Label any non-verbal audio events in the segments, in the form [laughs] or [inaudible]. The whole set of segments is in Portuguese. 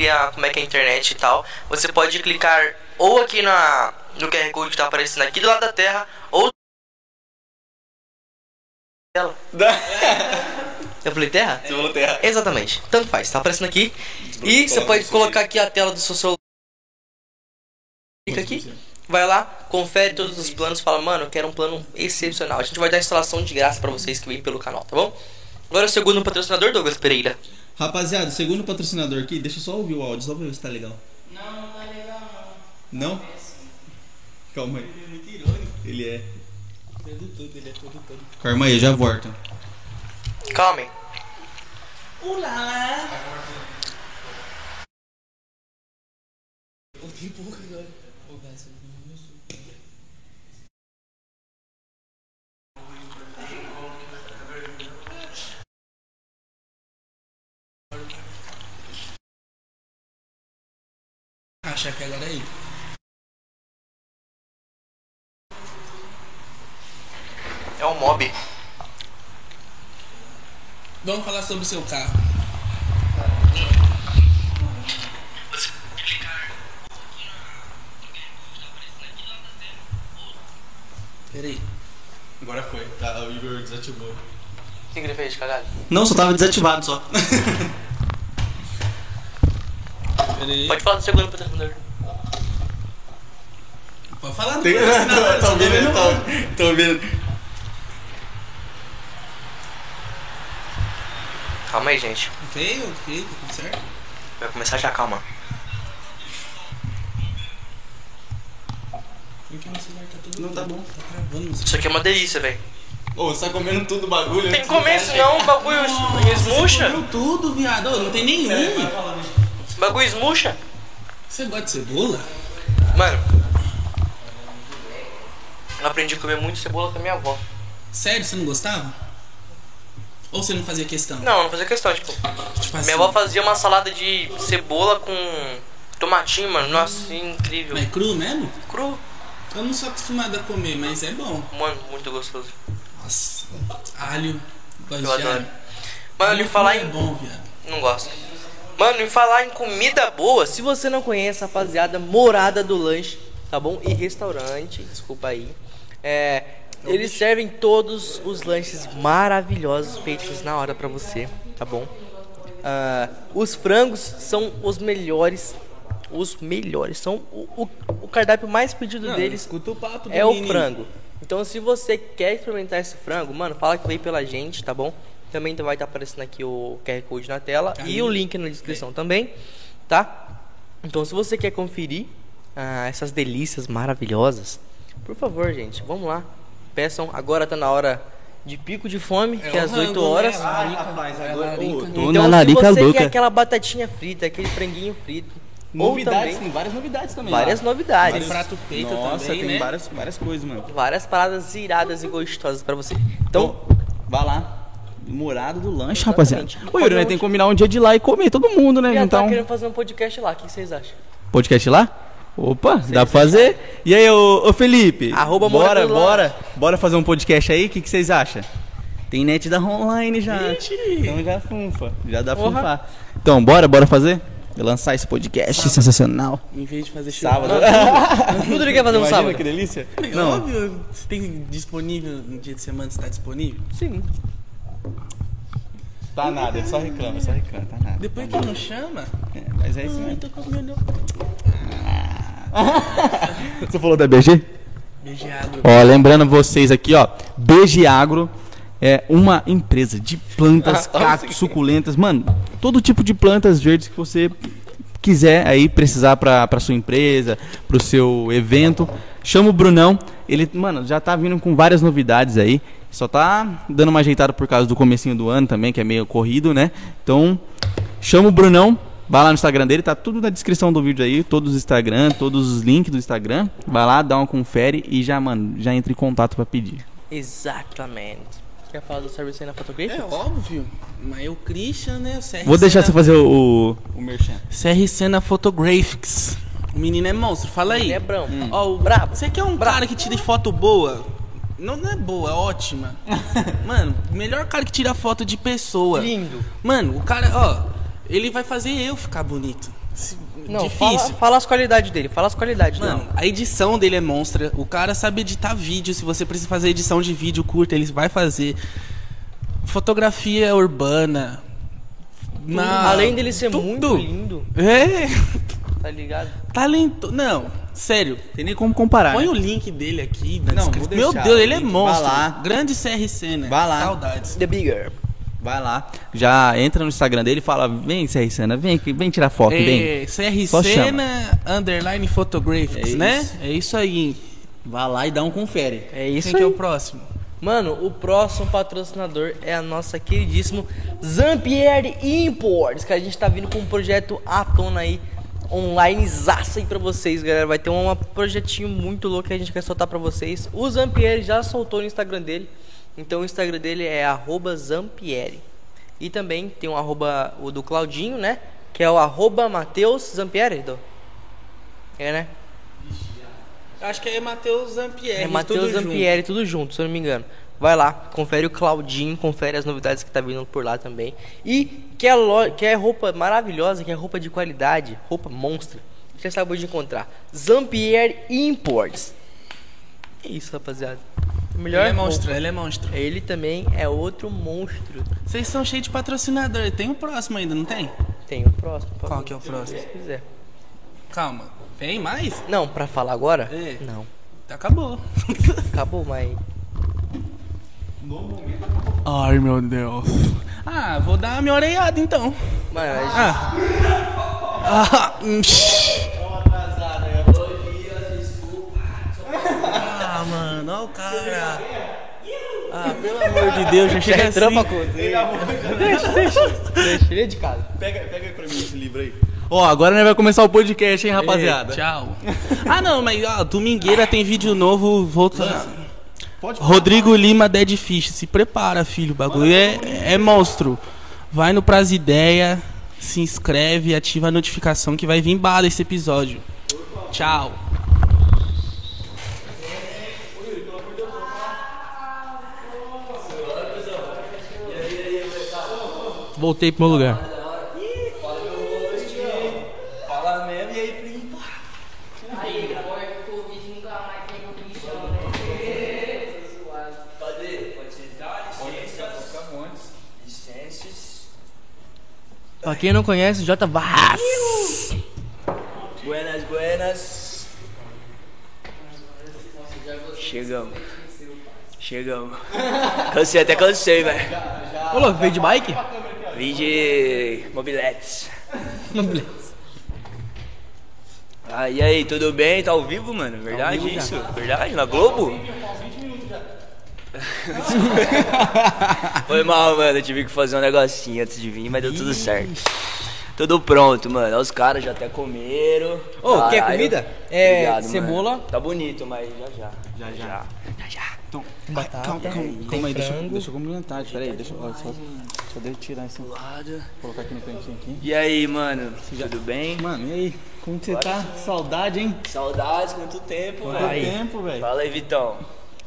Cria como é que é a internet e tal, você pode clicar ou aqui na, no QR Code que tá aparecendo aqui do lado da Terra, ou. Tela. [laughs] Eu falei terra? Você falou terra. Exatamente. Tanto faz, tá aparecendo aqui. E você pode colocar aqui a tela do seu celular. Clica aqui, vai lá, confere todos os planos, fala, mano, eu quero um plano excepcional. A gente vai dar instalação de graça pra vocês que vêm pelo canal, tá bom? Agora o segundo patrocinador, Douglas Pereira. Rapaziada, o segundo patrocinador aqui, deixa eu só ouvir o áudio, só pra ver se tá legal. Não, não tá legal não. Não? Calma aí. Ele é muito irônico. Ele é. Todo tudo, ele é todo todo. Calma aí, eu já volto. Calma. aí. Olá! Ouvi pouco agora. Ô, velho, você não meu som. Acha que agora é aí. É um mob. Vamos falar sobre o seu carro. Peraí. Agora foi. Tá, o Igor desativou. O que, ele fez? Não, só tava desativado só. [laughs] Peraí. Pode falar do segundo patrocinador. Pode falar do Tem... patrocinador, [laughs] Tô ouvindo, senão- tô, tô ouvindo. Calma aí, gente. Ok, ok, tá tudo certo. Vai começar já, calma. Tá tudo. Não, tá bom. Tá travando. Isso aqui é uma delícia, velho. Ô, você tá comendo tudo o bagulho? Tem que comer isso não, o bagulho es- esmurcha. Comeu tudo, viado. Ô, Não tem nenhum. Bagulho esmurcha. Você gosta de cebola? Mano. Eu aprendi a comer muito cebola com a minha avó. Sério, você não gostava? Ou você não fazia questão? Não, não fazia questão, tipo. Tipo assim, Minha avó fazia uma salada de cebola com tomatinho, mano. Nossa, incrível. Mas é cru mesmo? Cru. Eu não sou acostumado a comer, mas é bom. Mano, muito gostoso. Nossa, alho. Gosto Eu de adoro. alho. Mano, em falar é em. bom, viado. Não gosto. Mano, em falar em comida boa, se você não conhece, rapaziada, Morada do Lanche, tá bom? E restaurante, desculpa aí. É, eles servem todos os lanches maravilhosos feitos na hora pra você, tá bom? Ah, os frangos são os melhores. Os melhores. São o, o, o cardápio mais pedido Não, deles escuta o papo é o menino. frango. Então, se você quer experimentar esse frango, mano, fala que veio pela gente, tá bom? Também vai estar aparecendo aqui o QR Code na tela Aí. e o link na descrição também, tá? Então, se você quer conferir ah, essas delícias maravilhosas, por favor, gente, vamos lá. Peçam, agora tá na hora de pico de fome, que é às rango, 8 horas. né? Larica, rapaz, é agora- tô- Então, na se larica você louca. quer aquela batatinha frita, aquele franguinho frito, Novidades, também tem várias novidades também. várias lá. novidades. Tem prato feito Nossa, também, tem né? várias, várias coisas, mano. Várias paradas iradas e gostosas pra você. Então, Então, vá lá. Morado do lanche, rapaziada. Exatamente. Ô, Yuri, nós tem que combinar um dia de ir lá e comer todo mundo, né? já Então, tá querendo fazer um podcast lá, o que vocês acham? podcast lá? Opa, dá pra fazer? E aí, ô, ô Felipe? Arroba bora, Morado do bora, bora fazer um podcast aí? O que, que vocês acham? Tem net da online já. Então já funfa, já dá Porra. funfar. Então, bora, bora fazer? Lançar esse podcast sensacional. Em vez de fazer Sábado. Tudo ele quer fazer no Imagina sábado. que delícia. Não. Óbvio, você tem disponível no dia de semana, você tá disponível? Sim. Tá nada, ele só reclama, só reclama, tá nada. Depois que não chama, É, mas é isso ai, mesmo. tô comendo. [laughs] Você falou da BG? Beijeado. Ó, lembrando vocês aqui, ó, BG Agro é uma empresa de plantas, [laughs] cactos, suculentas, mano, todo tipo de plantas verdes que você quiser aí precisar pra, pra sua empresa, pro seu evento, chama o Brunão, ele, mano, já tá vindo com várias novidades aí, só tá dando uma ajeitada por causa do comecinho do ano também, que é meio corrido, né? Então, chama o Brunão, vai lá no Instagram dele, tá tudo na descrição do vídeo aí, todos os Instagram, todos os links do Instagram, vai lá, dá uma confere e já, mano, já entra em contato pra pedir. Exatamente. Quer falar do serviço aí na fotografia? É óbvio, mas eu, Christian, né? o CRC Vou deixar na- você fazer o, o, o merchan. CRC na Photographics. O menino é monstro, fala aí. Ele é brão. Ó, o brabo. Você quer um cara que tire foto boa? Não, não é boa, é ótima. [laughs] Mano, melhor cara que tira foto de pessoa. Lindo. Mano, o cara, ó, ele vai fazer eu ficar bonito. Não, difícil. Fala, fala as qualidades dele, fala as qualidades Mano, dele. a edição dele é monstra. O cara sabe editar vídeo. Se você precisa fazer edição de vídeo curta, ele vai fazer. Fotografia urbana. Na- Além dele ser tudo. muito lindo, É, tá ligado? talento. Não, sério. Tem nem como comparar. Põe né? o link dele aqui na Não, descrição. Meu Deus, ele é monstro. Vai lá. Grande CRC, né? Vai lá. Saudades. The Bigger. Vai lá, já entra no Instagram dele e fala: Vem, CR Sana, vem, aqui, vem tirar foto, vem. É, CRC Só chama. na underline photographics, É né? isso. É isso aí. Vai lá e dá um confere. É isso Quem que é aí. o próximo? Mano, o próximo patrocinador é a nossa queridíssimo Zampieri Imports, que a gente tá vindo com um projeto à tona aí, online zaça aí pra vocês, galera. Vai ter um projetinho muito louco que a gente quer soltar pra vocês. O Zampieri já soltou no Instagram dele, então o Instagram dele é arroba Zampieri. E também tem um arroba o do Claudinho, né? Que é o arroba Matheus Zampieri, Dô? É, né? Acho que é Matheus Zampieri. É Matheus Zampieri, tudo junto, se eu não me engano. Vai lá, confere o Claudinho, confere as novidades que tá vindo por lá também. E que é, lo... que é roupa maravilhosa, que é roupa de qualidade, roupa monstra. Você acabou de encontrar. Zampier Imports. É isso, rapaziada. Melhor Ele é roupa. monstro, ele é monstro. Ele também é outro monstro. Vocês são cheios de patrocinador. Tem o próximo ainda, não tem? Tem o próximo. por Qual que é o próximo? Se quiser. Calma. Tem mais? Não, pra falar agora? É. Não. Acabou. [laughs] Acabou, mas. Ai, meu Deus. Ah, vou dar a minha orelhada então. A gente- Ah. Ah, hum. Ah, mano, olha o cara. Ah, pelo amor de Deus, já chega assim. cozinha. deixa, deixa. Deixa, ele é de casa. Pega, pega aí pra mim esse livro aí. Ó, agora nós vai começar o podcast, hein, rapaziada. Ei, tchau. Ah, não, mas ó, domingueira tem vídeo novo voltando. Pode Rodrigo Lima Dead Fish, se prepara, filho. O bagulho é, é monstro. Vai no Pras Ideia, se inscreve, ativa a notificação que vai vir bala esse episódio. Tchau. Voltei pro meu lugar. Fala mesmo e aí, primo. Aí, agora que o Covid nunca mais tem no bichão, né? Cadê? Pode ser dar licença, licenças. Pra quem não conhece, J Vaz. Buenas, buenas. Chegamos. Chegamos. [laughs] Cansei, até cansei, velho. Ô, louco, veio de bike? Vim de mobiletes. [laughs] Ah, e aí, tudo bem? Tá ao vivo, mano? Verdade isso? Verdade? Na Globo? [laughs] Foi mal, mano. Eu tive que fazer um negocinho antes de vir, mas deu tudo certo. Tudo pronto, mano. Olha Os caras já até comeram. Ô, quer Caralho. comida? É, Obrigado, cebola. mano. Tá bonito, mas já já. Já já. Já já. Batata. Calma, calma, calma aí, deixa, deixa eu complementar. Peraí, deixa, eu- ó, só, deixa eu tirar esse. Lado. Colocar aqui no cantinho aqui. E aí, mano? Tudo bem? Mano, e aí? Como que você tá? Saudade, hein? Saudades, quanto tempo, Quanto velho. tempo, velho. Fala aí, Vitão.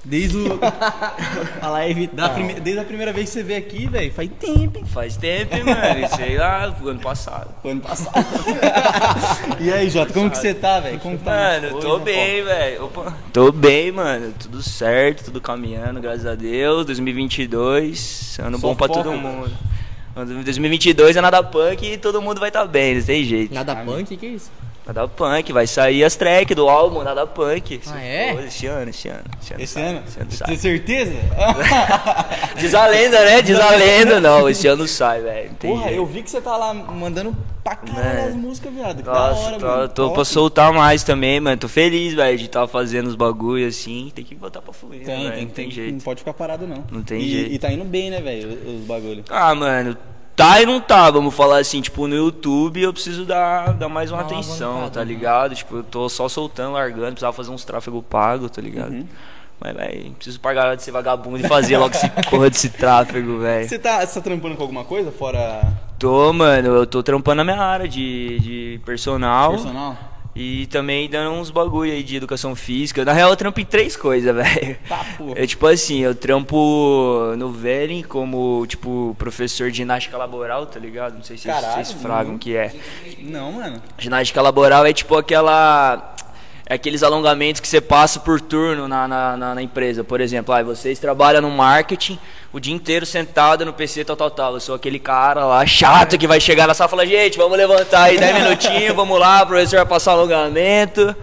Desde o. [laughs] Vitor. Da prime- Desde a primeira vez que você veio aqui, velho, faz tempo, hein? Faz tempo, mano? Sei lá, ano passado. Foi ano passado. [laughs] e aí, Jota, como que você tá, velho? Como tá? Mano, Oi, tô bem, velho. Tô bem, mano. Tudo certo, tudo caminhando, graças a Deus. 2022, ano bom pra todo mundo. Ano 2022 é nada punk e todo mundo vai tá bem, não tem jeito. Nada punk? Que isso? Nada punk, vai sair as tracks do álbum Nada Punk. Ah, é? Esse ano, esse ano. Esse ano, Esse sai, ano? Esse ano Tem sai. certeza? [laughs] [laughs] Diz a lenda, né? Diz a lenda, não. Esse ano sai, velho. não tem Porra, jeito. eu vi que você tá lá mandando pra caralho Mano. as músicas, viado. Que da Nossa, hora, tô, mano. tô Top. pra soltar mais também, mano. Tô feliz, velho, de estar fazendo os bagulho assim. Tem que botar pra fluir, Tem, né, tem, tem, Não tem Não jeito. pode ficar parado, não. Não tem e, jeito. E tá indo bem, né, velho, os os bagulho. Ah, mano, tá e não tá, vamos falar assim, tipo, no YouTube eu preciso dar, dar mais uma atenção, tá né? ligado? Tipo, eu tô só soltando, largando, precisava fazer uns tráfego pago, tá ligado? Uhum. Mas, velho, preciso pagar de ser vagabundo e fazer logo esse [laughs] porra desse tráfego, velho. Você tá, tá trampando com alguma coisa fora Tô, mano, eu tô trampando na minha área de, de personal. personal? E também dando uns bagulho aí de educação física. Na real, eu trampo em três coisas, [laughs] velho. É tipo assim, eu trampo no Velen como, tipo, professor de ginástica laboral, tá ligado? Não sei se Caralho, vocês fragam o que é. Não, mano. Ginástica laboral é tipo aquela. É aqueles alongamentos que você passa por turno na, na, na- na empresa. Por exemplo, ah, vocês trabalham no marketing o dia inteiro sentado no PC, tal, tal, tal. Eu sou aquele cara lá chato que vai chegar na sala e falar: gente, vamos levantar aí 10 minutinhos, vamos lá, o professor vai passar alongamento.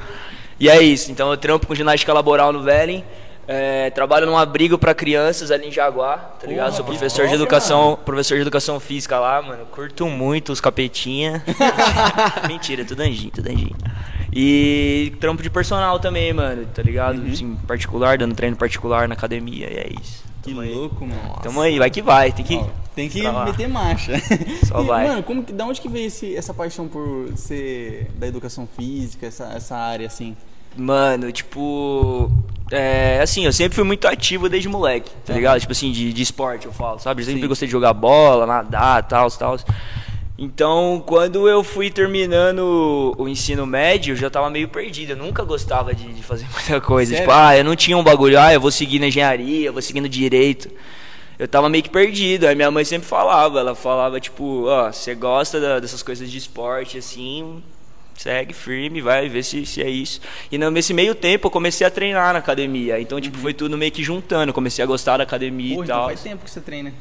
E é isso. Então eu trampo com ginástica laboral no Velen. É, trabalho num abrigo pra crianças ali em Jaguar, tá ligado? Sou professor de educação, professor de educação física lá, mano. Curto muito os capetinha. [laughs] Mentira, tudo anjinho, tudo anjinho. E trampo de personal também, mano, tá ligado? Uhum. Assim, particular, dando treino particular na academia, e é isso. Que Tamo aí. louco, mano. Tamo aí, vai que vai, tem que. Ó, tem que meter marcha. [laughs] Só e, vai. Mano, como que, da onde que veio esse, essa paixão por ser da educação física, essa, essa área assim? Mano, tipo. É, assim, eu sempre fui muito ativo desde moleque, tá ligado? Tipo assim, de, de esporte, eu falo, sabe? Eu sempre Sim. gostei de jogar bola, nadar, tal, tal. Então, quando eu fui terminando o ensino médio, eu já tava meio perdido. Eu nunca gostava de, de fazer [laughs] muita coisa. Sério? Tipo, ah, eu não tinha um bagulho, ah, eu vou seguir na engenharia, eu vou seguir no direito. Eu tava meio que perdido. Aí minha mãe sempre falava, ela falava, tipo, ó, você gosta da- dessas coisas de esporte, assim, segue firme, vai ver se, se é isso. E nesse meio tempo eu comecei a treinar na academia. Então, tipo, foi tudo meio que juntando. Comecei a gostar da academia Pô, e então tal. faz tempo que você treina.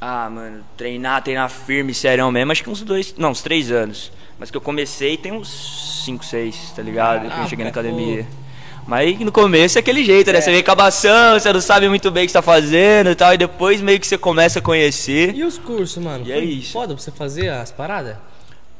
Ah, mano, treinar, treinar firme, sério mesmo, acho que uns dois, não, uns três anos. Mas que eu comecei tem uns cinco, seis, tá ligado? que eu cheguei na academia. Mas no começo é aquele jeito, né? Você vem acabação, você não sabe muito bem o que você tá fazendo e tal, e depois meio que você começa a conhecer. E os cursos, mano? E Foi é isso. foda pra você fazer as paradas?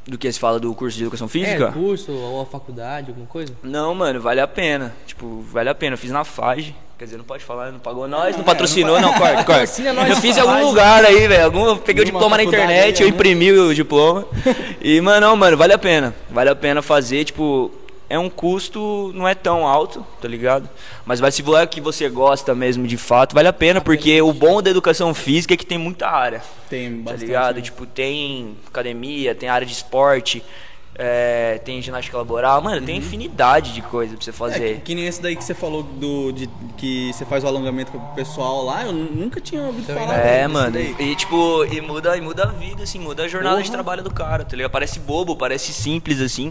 Do que você fala do curso de educação É, física? curso ou a faculdade, alguma coisa? Não, mano, vale a pena. Tipo, vale a pena. Eu fiz na FAGE. Quer dizer, não pode falar, não pagou nós, não patrocinou, não, [laughs] corta, corta. Patrocina nós, Eu fiz em algum lugar aí, velho. Algum, peguei o diploma na internet, aí, eu né? imprimi o diploma. [laughs] E, mano, não, mano, vale a pena. Vale a pena fazer, tipo, é um custo, não é tão alto, tá ligado? Mas vai se for que você gosta mesmo de fato, vale a pena, porque o bom da educação física é que tem muita área Tem tá bastante. ligado? né? Tipo, tem academia, tem área de esporte, é, tem ginástica laboral, mano, tem infinidade de coisa pra você É, fazer. que, que nem esse daí que você falou do, de, que você faz o alongamento com o pessoal lá, eu nunca tinha ouvido falar. É, mano, daí. e tipo, e muda, e muda a vida, assim, muda a jornada de trabalho do cara, tá ligado? Parece bobo, parece simples, assim,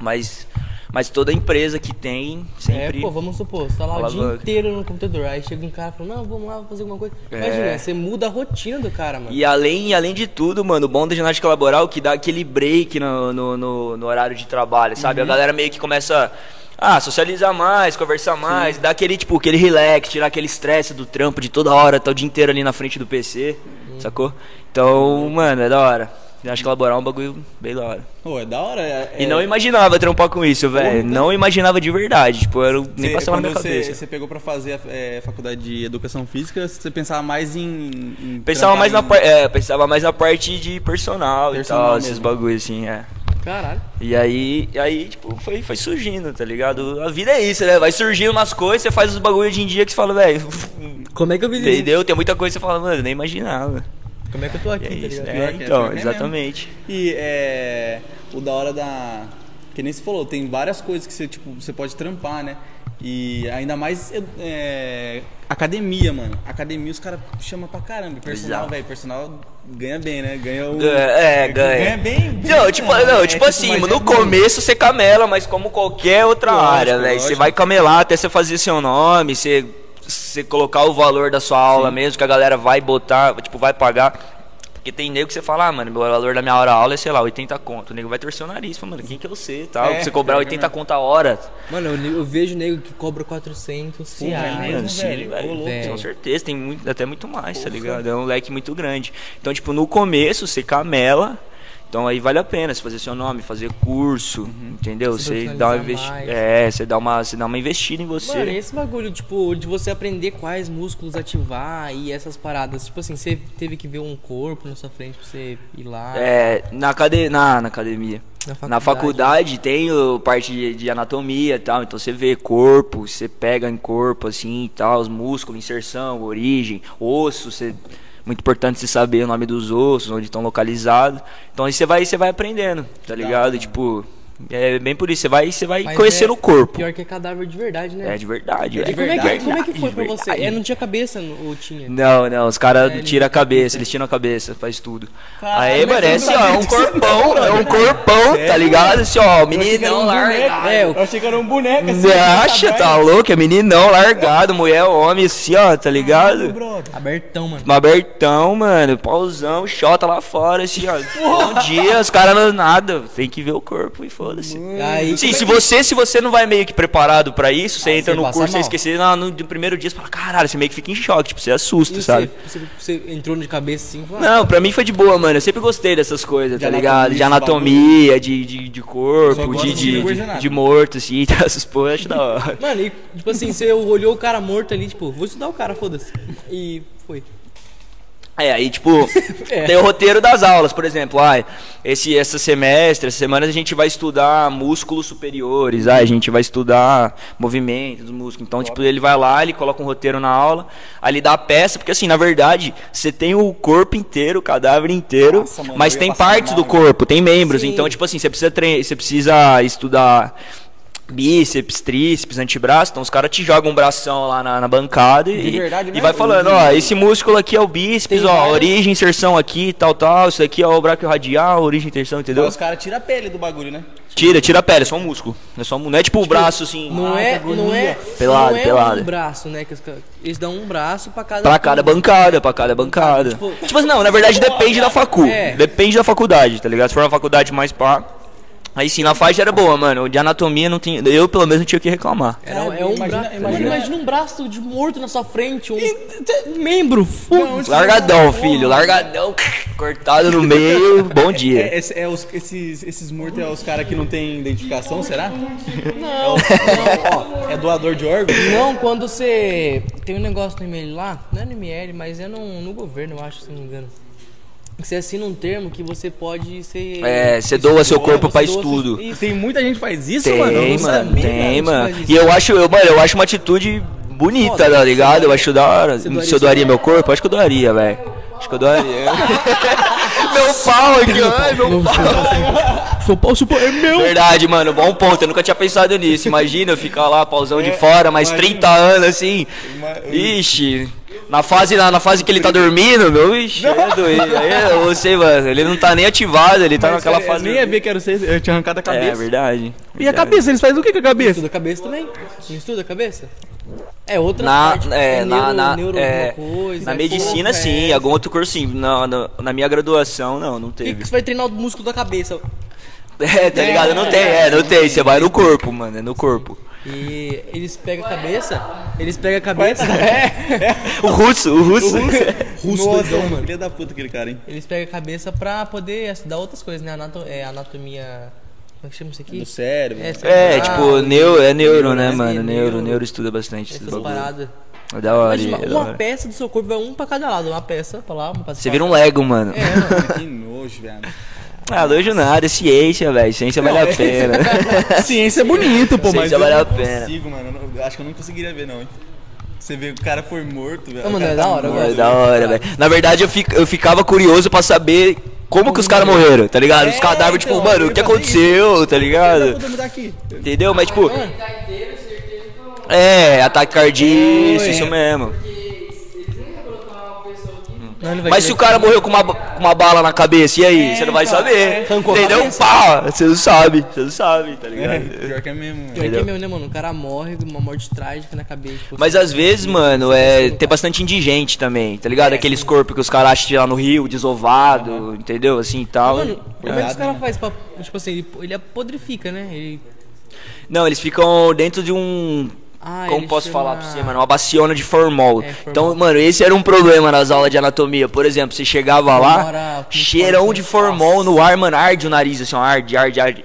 mas, mas toda empresa que tem sempre... É, pô, vamos supor, você tá lá o dia Alavanca. inteiro no computador, aí chega um cara e fala, não, vamos lá fazer alguma coisa. É. Imagina, você muda a rotina do cara, mano. E além, além de tudo, mano, o bom da ginástica laboral é que dá aquele break no, no, no- no horário de trabalho, sabe? A galera meio que começa a socializar mais, conversar mais, dá aquele, tipo, aquele relax, tirar aquele estresse do trampo de toda hora, tá o dia inteiro ali na frente do PC, sacou? Então, mano, é da hora. Ginástica laboral é um bagulho bem da hora. Pô, é da hora. É, E é- não imaginava trampar com isso, velho. Não imaginava de verdade. Tipo, eu nem Você- passava na minha você, cabeça. você pegou pra fazer a é, faculdade de educação física, você pensava mais em. em Pensava mais, na em- par... é, pensava mais na parte de personal, Personal e tal, esses mesmo. bagulhos assim, é. Caralho. E aí, e aí tipo, foi, foi surgindo, tá ligado? A vida é isso, né? Vai surgindo umas coisas, você faz os bagulho hoje em dia que você fala, velho, [laughs] Como é que eu isso? entendeu? Tem muita coisa que você fala, mano, eu nem imaginava. Como é que eu tô aqui, é tá isso, ligado? né? É, então, é exatamente. E é. O da hora da. Que nem você falou, tem várias coisas que você, tipo, você pode trampar, né? E ainda mais é, academia, mano. Academia os caras chamam pra caramba. Personal, velho. Personal ganha bem, né? Ganha o. É, é, ganha. Ganha bem. Não, tipo, bem, não, é, tipo assim, mas no é começo você camela, mas como qualquer outra Lógico, área, velho. Você lógico. vai camelar até você fazer seu nome, você, você colocar o valor da sua aula mesmo, que a galera vai botar, tipo, vai pagar. Porque tem nego que você fala, ah, mano, meu valor da minha hora aula é, sei lá, 80 conto. O nego vai torcer o nariz, fala, mano, quem que eu sei e tal. É, você cobrar que 80 mesmo. conto a hora. Mano, eu, eu vejo nego que cobra 400 Porra, reais. é Mano, sim, velho. velho. Com certeza, tem muito, até muito mais, tá ligado? É um leque muito grande. Então, tipo, no começo você camela. Então aí vale a pena você fazer seu nome, fazer curso, Uhum. entendeu? Se Você dá uma investi... É, você dá uma, você dá uma investida em você. Mano, esse bagulho, tipo, de você aprender quais músculos ativar e essas paradas. Tipo assim, você teve que ver um corpo na sua frente pra você ir lá. É, na, acade... na, na academia. Na faculdade. Na faculdade tem o parte de, de anatomia e tal, então você vê corpo, você pega em corpo assim e tal, os músculos, inserção, origem, osso, você muito importante você saber o nome dos ossos, onde estão localizados. Então aí você vai, você vai aprendendo, tá ligado? hora. Tipo, É bem por isso, você vai, você vai Mas conhecendo é- o corpo. Pior que é cadáver de verdade, né? É de verdade, E é. como, é que, verdade, como é que foi pra de você? verdade. É, não tinha cabeça ou tinha? Não, não, os caras É, ele- tiram a cabeça, eles tiram a cabeça, faz tudo. Caralho, Aí, é não assim, ó, é um não, corpão, é um corpão, tá ligado? Assim, ó, meninão largado. É, o Eu achei que era um boneco assim. Você acha, tá louco? É meninão largado, mulher, homem, assim, ó, tá ligado? abertão, mano. Abertão, mano, pauzão, xota lá fora, assim, ó. Bom dia, os caras não nada, tem que ver o corpo e foda-se. Aí, Sim, se você, se você não vai meio que preparado pra isso, você entra você no passa curso, você mal. esquecer, no, no, no primeiro dia, você fala, caralho, você meio que fica em choque, tipo, você assusta, e sabe? você, você, você entrou de cabeça assim? falou, Não, pra mim foi de boa, mano. Eu sempre gostei dessas coisas, De tá ligado? De anatomia, de, de, de corpo, Só de, gosto de de, coisa de, nada. de morto, assim, [laughs] essas porra, acho da hora. Mano, e tipo assim, você olhou o cara morto ali, tipo, vou estudar o cara, foda-se. E foi. É, aí, tipo, [laughs] É. tem o roteiro das aulas, por exemplo. Ah, esse, essa semestre, essa semana a gente vai estudar músculos superiores, ah, a gente vai estudar movimentos dos músculos. Então, tipo, ele vai lá, ele coloca um roteiro na aula, aí ele dá a peça, porque assim, na verdade, você tem o corpo inteiro, o cadáver inteiro, Nossa, mano, mas tem partes mal, do corpo, tem membros. Sim. Então, tipo assim, você precisa, você precisa estudar bíceps, tríceps, antebraço, então os caras te jogam um bração lá na, na bancada e, verdade e mesmo? vai falando, ó, esse músculo aqui é o bíceps, Tem ó, várias- origem, inserção aqui, tal, tal, isso aqui é o braquio radial, origem, inserção, entendeu? Os caras tiram a pele do bagulho, né? Tira, tira a pele, é só um músculo. É só um, não é tipo o braço assim, Não Ah, é, não é, Pelado, não é pelado. um braço, né? Que os eles dão um braço pra cada. pra cada bancada, pra cada bancada. Tipo- Tipo assim, não, na verdade depende da facu. É. Depende da faculdade, tá ligado? Se for uma faculdade mais pá. Aí sim, na faixa era boa, mano. De anatomia não tinha. Eu pelo menos não tinha o que reclamar. Cara, é um Imagina- braço. imagina- Mano, imagina um braço de morto na sua frente, um, um membro. Foda-se. Largadão, filho, largadão. Cortado no meio, [laughs] bom dia. É, esse- é os- esses, esses mortos é os caras que não tem identificação, será? Não, Ó, é doador de órgãos? não, quando você. Tem um negócio no ML lá, não é no ML, mas é no, no governo, eu acho, se não me engano. Que Você assina um termo que você pode ser. É, você doa seu corpo seu- estudo. Isso. Tem muita gente que faz isso, Tem, mano? Eu não mano, tem, mano. faz isso. E eu acho, eu, mano, eu acho uma atitude bonita, Foda. tá ligado? Eu acho da hora. Se eu doaria seu meu corpo, acho que eu doaria, velho. Acho que eu doaria. [laughs] meu pau aqui, ai, meu pau. Seu pau super é meu! Verdade, mano, bom ponto. Eu nunca tinha pensado nisso. Imagina eu ficar lá, pauzão de fora, mais 30 anos assim. Ixi. Na fase, na, na fase que ele tá dormindo, meu, ixi, é doido. Aí eu sei, mano, ele não tá nem ativado, ele tá Mas naquela eu fase. Nem ia ver que era você, eu tinha arrancado a É, cabeça. verdade. E a cabeça, eles fazem o que com a cabeça? Estuda a cabeça também? Não estuda a cabeça? É outra Na, parte. é, na, neuro, na, neuro é, alguma coisa, na é medicina, sim. é. Algum outro curso, sim. Na, na, na minha graduação, não, não E que teve. você vai treinar o músculo da cabeça. [laughs] É, tá ligado? Não tem, é, não tem. Você vai no corpo, mano, é no corpo. E eles pegam a cabeça. Eles pegam a cabeça. É. [laughs] O russo, o russo. [laughs] Russo Nossa, doidão, mano. mano. Filha da puta aquele cara, hein? Eles pegam a cabeça pra poder estudar outras coisas, né? Anato é, anatomia. Como é que chama isso aqui? Do cérebro. É, É, tipo, neuro, é neuro, né, né, mano? Neuro, neuro. estuda bastante Essas paradas. É da hora, Imagina, é da uma hora. peça do seu corpo vai um pra cada lado. Uma peça pra lá, uma pra Você vira um Lego, mano. É, mano. Que nojo, velho. Ah, dojo nada, é ciência, velho. Ciência vale a pena. [laughs] Ciência é bonito, pô, mas Ciência eu vale não a pena. consigo, mano. Eu não- acho que eu não conseguiria ver, não? Você vê o cara foi morto, velho. Não, mano, é da hora, morto. É da hora, velho. Na verdade, eu, fic- eu ficava curioso pra saber como que os caras morreram, tá ligado? Os É, cadáveres, tipo, então, mano, eu o que aconteceu, tá Não, ligado? Entendeu? Mas, tipo, Tá inteiro, certeza que eu- é, ataque cardíaco, Oi. isso mesmo. Não, Mas se o cara morreu com uma, com uma bala na cabeça, e aí? Você não vai saber. Arrancou a Entendeu? cabeça. Pá, você não sabe, você não sabe, tá É, ligado? pior que é mesmo. Pior que é mesmo, né, mano? O cara morre com uma morte trágica na cabeça. Mas às vezes, mano, é, tem bastante indigente também, tá ligado? Aqueles corpos que os caras acham lá no rio, desovado, entendeu? Assim e tal. Mano, como é que os caras né? fazem pra. Tipo assim, ele, ele apodrifica, né? Ele. Não, eles ficam dentro de um. Ah, Como posso chama- falar pra você, mano? Uma baciona de formol. É, formol. Então, mano, esse era um problema nas aulas de anatomia. Por exemplo, você chegava lá, cheirão de formol no ar, mano, arde o nariz, assim, ó, arde, arde, arde.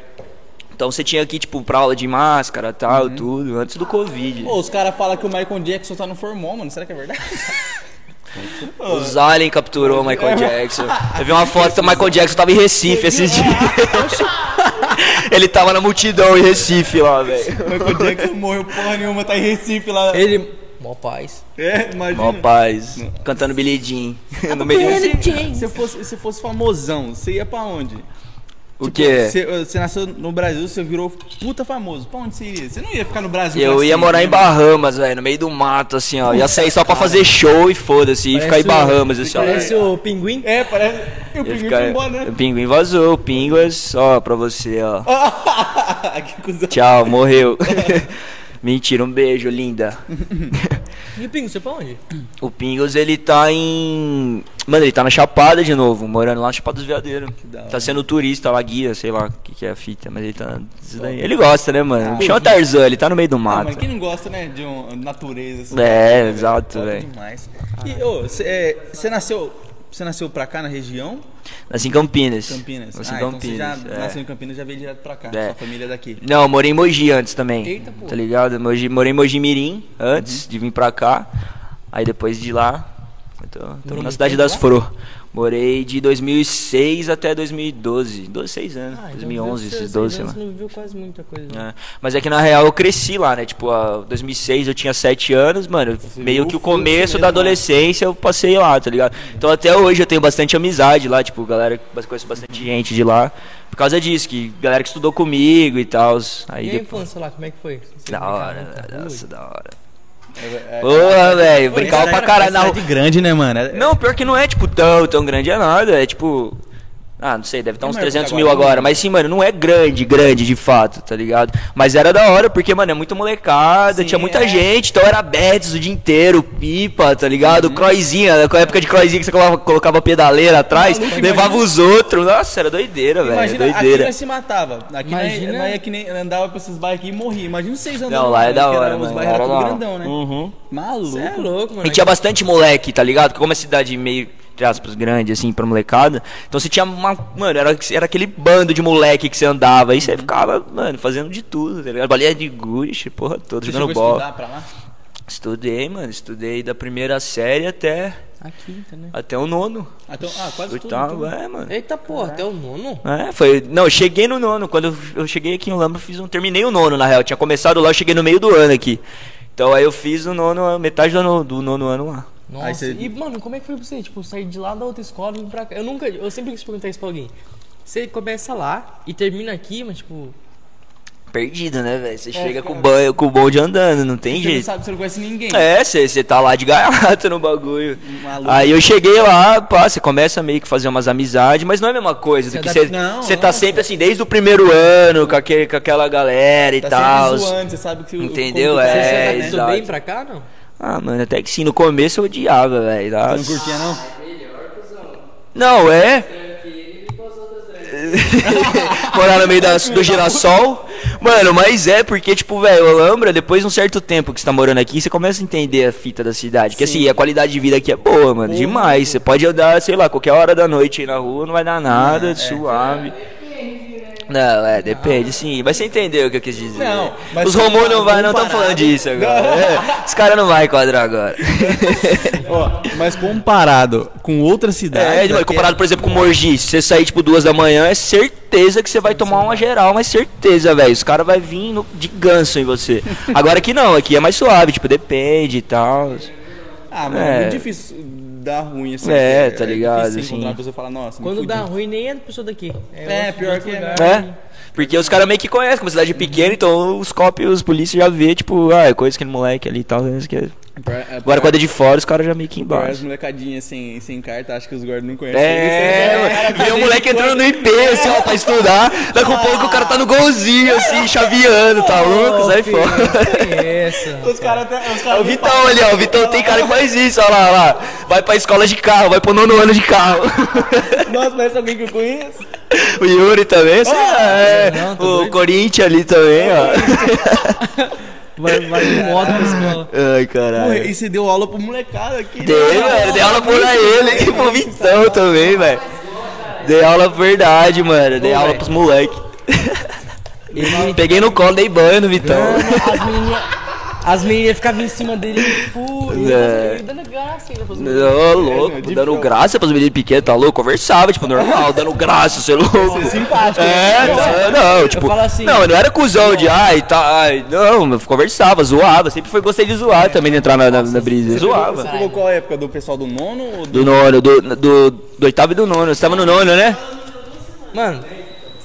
Então você tinha aqui, tipo, pra aula de máscara e tal, Uhum. tudo, antes do Covid. Pô, os caras falam que o Michael Jackson tá no formol, mano. Será que é verdade? [laughs] Os Alien capturou o Michael Jackson. Eu vi uma foto do Michael Jackson tava em Recife esses dias. [laughs] Ele tava na multidão em Recife lá, velho. o Michael Jackson morreu porra nenhuma, tá em Recife lá. Ele. Mó paz. É, imagina. Mó paz, cantando Billy Jean. [laughs] No meio de Se fosse, se fosse famosão, você ia pra onde? O quê? Você, você nasceu no Brasil, você virou puta famoso. Pra onde você iria? Você não ia ficar no Brasil Eu pra ia morar né, em? Bahamas, velho, no meio do mato, assim, ó. Ia sair só pra fazer show e foda-se. E ficar em Bahamas, assim, ó. Parece o pinguim. É, parece. E o Ia pinguim ficar- foi embora, né? O pinguim vazou, o pinguas, ó, pra você, ó. [laughs] que cuzão. Tchau, morreu. [laughs] Mentira, um beijo, linda. [laughs] E o pinguim, você pra onde? O Pingos, ele tá em. Mano, ele tá na Chapada de novo, morando lá na Chapada dos Veadeiros. Tá sendo turista lá, guia, sei lá o que, que é a fita, mas ele tá. Ele gosta, né, mano? Chama Tarzan, ele tá no meio do Ah, mato. mas quem não gosta, né, de um, natureza assim. É, né, exato, velho. demais. E, ô, você é, você nasceu. Você nasceu pra cá na região? Nasci em Campinas. Campinas. Nasci ah, em então Campinas. você já é. nasceu em Campinas e já veio direto pra cá. É. Sua família é daqui. Não, morei em Mogi antes também. Eita, pô. Tá ligado? Mogi, morei em Mogi Mirim Uhum. antes de vir pra cá. Aí depois de lá, eu tô, tô na cidade das? Flores. Morei de 2006 até 2012. 12, 6 anos. Ah, então 2011, você- esses seis 12, sei lá. anos Você não viveu quase muita coisa. né? É, Mas é que na real eu cresci lá, né? Tipo, a 2006 eu tinha 7 anos, mano. meio viu que o começo da adolescência eu passei lá, tá ligado? Então até hoje eu tenho bastante amizade lá, tipo, galera, conheço bastante gente de lá. Por causa disso, que galera que estudou comigo e tal. Aí E a depois. infância lá, como é que foi? Você Da hora, nossa, da hora. É, é, Porra, velho, brincava pra caralho na grande, né, mano? É- Não, pior que não é, tipo, tão, tão grande é nada. É tipo. Ah, não sei, deve estar É uns maior que 300 Jaguariúna, mil agora. né? Mas sim, mano, não é grande, grande de fato, tá ligado? Mas era da hora, porque, mano, é muita molecada, Sim, tinha muita é. gente, então era Betis o dia inteiro, pipa, tá ligado? Uhum. Croizinha, com a época de croizinha que você colocava, colocava pedaleira atrás, Maluco, levava imagina- os outros. Nossa, era doideira, velho. Imagina, aqui se matava. Aqui Imagina- nós é que nem andava pra esses bairros aqui e morria. Imagina vocês andando. Não, lá é da hora, Os bairros Era eram hora. grandão, né? Uhum. Maluco. Você é louco, mano. E tinha bastante moleque, tá ligado? Como é cidade meio, entre aspas, grande, assim, pra molecada. Então você tinha uma. Mano, era, era aquele bando de moleque que você andava. Aí você ficava, mano, fazendo de tudo, tá ligado? Bolinha de gude, porra toda, Você jogando bola. pra lá? Estudei, mano. Estudei da primeira série até, A quinta, né? até o nono. Ah, então, ah, quase tudo. Oitavo, então. é, mano. Eita porra, até o nono? É, foi. Não, eu cheguei no nono. Quando eu, eu cheguei aqui em Lamba, eu fiz um. Terminei o nono, na real. Eu tinha começado lá, eu cheguei no meio do ano aqui. Então aí eu fiz o nono, metade do, ano- do nono ano lá. Nossa, Aí você- e mano, como é que foi pra você? Tipo, sair de lá da outra escola e vir pra cá? Eu nunca, eu sempre quis perguntar isso pra alguém. Você começa lá e termina aqui, mas tipo, Perdido, né, velho? Você chega com o, banho, com o bonde andando, não tem Você não jeito. sabe, você não conhece ninguém. É, você tá lá de gaiato [laughs] no bagulho. Maluco. Aí eu cheguei lá, pá, você começa meio que fazer umas amizades, mas não é a mesma coisa. Você você Não, você tá não, sempre assim, desde o primeiro ano, com, aquele, com aquela galera e Tá tal. zoando, você sabe que o- Entendeu? que É, tá você né? adaptou exato. bem pra cá, não? Ah, mano, até que sim, no começo eu odiava, velho. Você não curtia, não? Não, é. [laughs] Morar no meio da- do girassol. Mano, mas é porque, tipo, velho, Olambra, depois de um certo tempo que você tá morando aqui, você começa a entender a fita da cidade. Que assim, a qualidade de vida aqui é boa, mano. Demais. Você pode andar, sei lá, qualquer hora da noite aí na rua, não vai dar nada, É, suave. Não, é, depende, sim. Mas você entendeu o que eu quis dizer. Não, mas Os Romô não vai, não estão falando disso agora. É, os caras não vão enquadrar agora. [laughs] Ó, mas comparado com outras cidades. É, comparado, por exemplo, com Morgi, se você sair tipo duas da manhã, é certeza que você vai tomar uma geral, mas certeza, velho. Os caras vão vir no- de ganso em você. [laughs] Agora aqui não, aqui é mais suave, tipo, depende e tal. Ah, mano, é, É. muito difícil dar ruim assim. É, porque tá ligado, difícil assim. encontrar uma pessoa e falar, nossa, me Quando dá ruim, nem é da pessoa daqui. É, outro- pior que é lugar. É, porque os caras meio que conhecem, como cidade pequena, então os copos, os polícias já vê, tipo, ah, é coisa que moleque ali e tal. isso que é- é, Agora quando é de fora, os caras já meio que pior as embaixo. molecadinhas sem, sem carta, acho que os guardas não conhecem. É, vê o moleque entrando no IP, assim, ó, pra estudar. Daqui a pouco o cara tá no golzinho, assim, chaveando, tá louco? Sai fora. Os caras até. Os É caras o Vitão ali, ó. O Vitão tem cara que faz isso, ó lá, ó lá. Vai pra escola de carro, vai pro nono ano de carro. Nossa, parece alguém que eu conheço. O Yuri também, assim, é. não, o doido? Corinthians ali também, ó. [laughs] Vai, vai de moto pra escola. Ai, caralho. e você deu aula pro molecada aqui. né? Dei, velho. Dei aula por ele pro Vitão também, velho. Dei aula verdade, mano. Dei Pô, aula velho. pros moleques. Ele, Peguei no colo, dei banho no Vitão. as meninas. As meninas ficavam em cima dele, e É. dando graça ainda pros Ô, meninos. louco, de dando graça pros meninos pequenos, tá louco? Conversava, tipo, normal, dando graça, você é louco. simpático, É, né? não, não, tipo. falo assim- não, não era cuzão de ai, tá, ai, não, eu conversava, zoava, sempre foi gostei de zoar também, de entrar na, na, na brisa, Você zoava. pegou qual época? Do pessoal do nono ou do. Do nono, do, do, do oitavo e do nono, você tava no nono, né? Mano,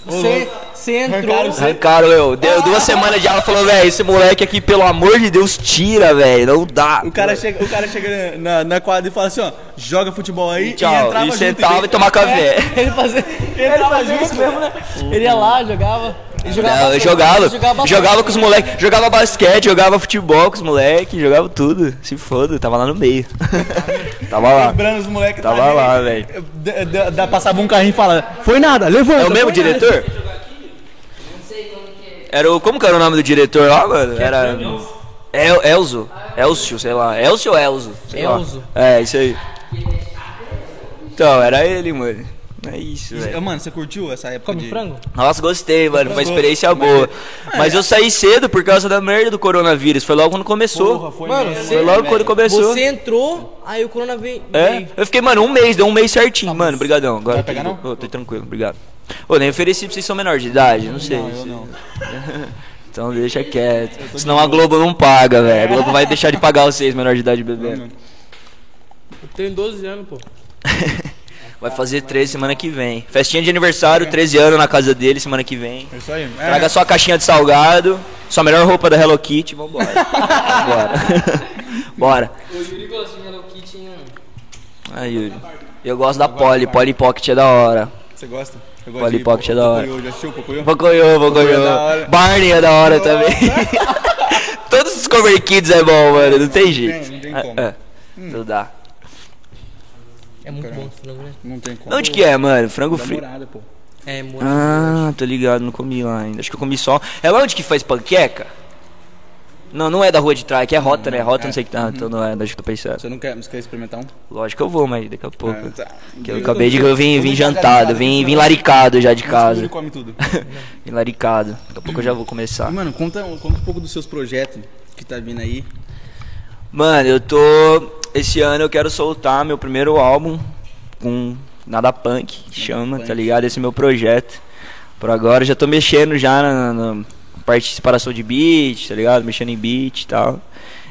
Você, você entrou. Arrancaram você. Arrancaram eu. Deu duas semanas de aula falou, velho, esse moleque aqui, pelo amor de Deus, tira, velho. Não dá. O cara chega, o cara chega na, na quadra e fala assim, ó, joga futebol aí Tchau. e entrava E junto, sentava e ele- tomava café. [laughs] Ele fazia, ele fazia isso mesmo, né? Ele ia lá, jogava. Jogava, Não, eu jogava, jogava, jogava, com os moleques, jogava basquete, jogava futebol com os moleques, jogava tudo. Se foda, tava lá no meio. [laughs] tava lá. Lembrando os moleques Tava tá lá, velho. Passava um carrinho e fala, foi nada, levanta. É o mesmo foi nada." [laughs] Era o. Como que era o nome do diretor lá, mano? Era. El, Elzo. Elcio, sei lá. Elcio ou Elzo? Sei lá. Elzo. É, isso aí. Então, era ele, mano. É isso, velho. Mano, você curtiu essa época Come de... frango? Nossa, gostei, mano. Foi uma experiência boa. Mas eu saí cedo por causa da merda do coronavírus. Foi logo quando começou. Porra, foi Mano, mesmo, Foi logo quando começou. Você entrou, aí o corona veio. É, eu fiquei, mano, um mês, deu um mês certinho, mano, brigadão. Agora Vai pegar, não? Tô tranquilo, obrigado. Ô, nem ofereci pra vocês são menor de idade, não sei. Não, eu não. [laughs] Então deixa quieto. Senão a Globo não paga, velho. A Globo vai deixar de pagar vocês, menor de idade, bebê. Eu tenho 12 anos, pô. [laughs] Vai fazer 13 semana que vem. Festinha de aniversário, 13 anos na casa dele semana que vem. É isso aí. É, Traga sua caixinha de salgado, sua melhor roupa da Hello Kitty, vambora. Vambora. [laughs] Bora. O Yuri gosta de Hello Kitty em um. Aí, Yuri. Eu gosto da Polly, Polly Pocket é da hora. Você gosta? Eu gosto Polly de Pocket é da hora. Pocoyo, Já assistiu o Pocoyo? Pocoyo, Pocoyo é da Pocoyo. hora. Barney é da hora também. [laughs] Todos os Cover Kids é bom, mano. Não tem jeito. não tem como. É, Não dá. É muito bom esse frango, né? Não tem como. Onde que é, mano? Frango Da frito. morada, pô. É, muito. Ah, tô ligado, não comi lá ainda. Acho que eu comi só. É lá onde que faz panqueca? Não, não é da rua de trás, que é rota, né? Rota, não sei o que tá. Então não é, acho que tô pensando. Você não quer, você quer experimentar um? Lógico que eu vou, mas daqui a pouco. Ah, tá. Que eu acabei de. Eu vim, vim jantado, vim, vamos vim laricado já de Ele casa. come tudo. [laughs] Vim laricado. Daqui a pouco eu já vou E, começar. mano, conta, conta um pouco dos seus projetos que tá vindo aí. Mano, eu tô. Esse ano eu quero soltar meu primeiro álbum com Nada Punk, que chama, Punk. tá ligado? Esse é meu projeto. Por agora já tô mexendo já na, na parte de separação de beat, tá ligado? Mexendo em beat e tal.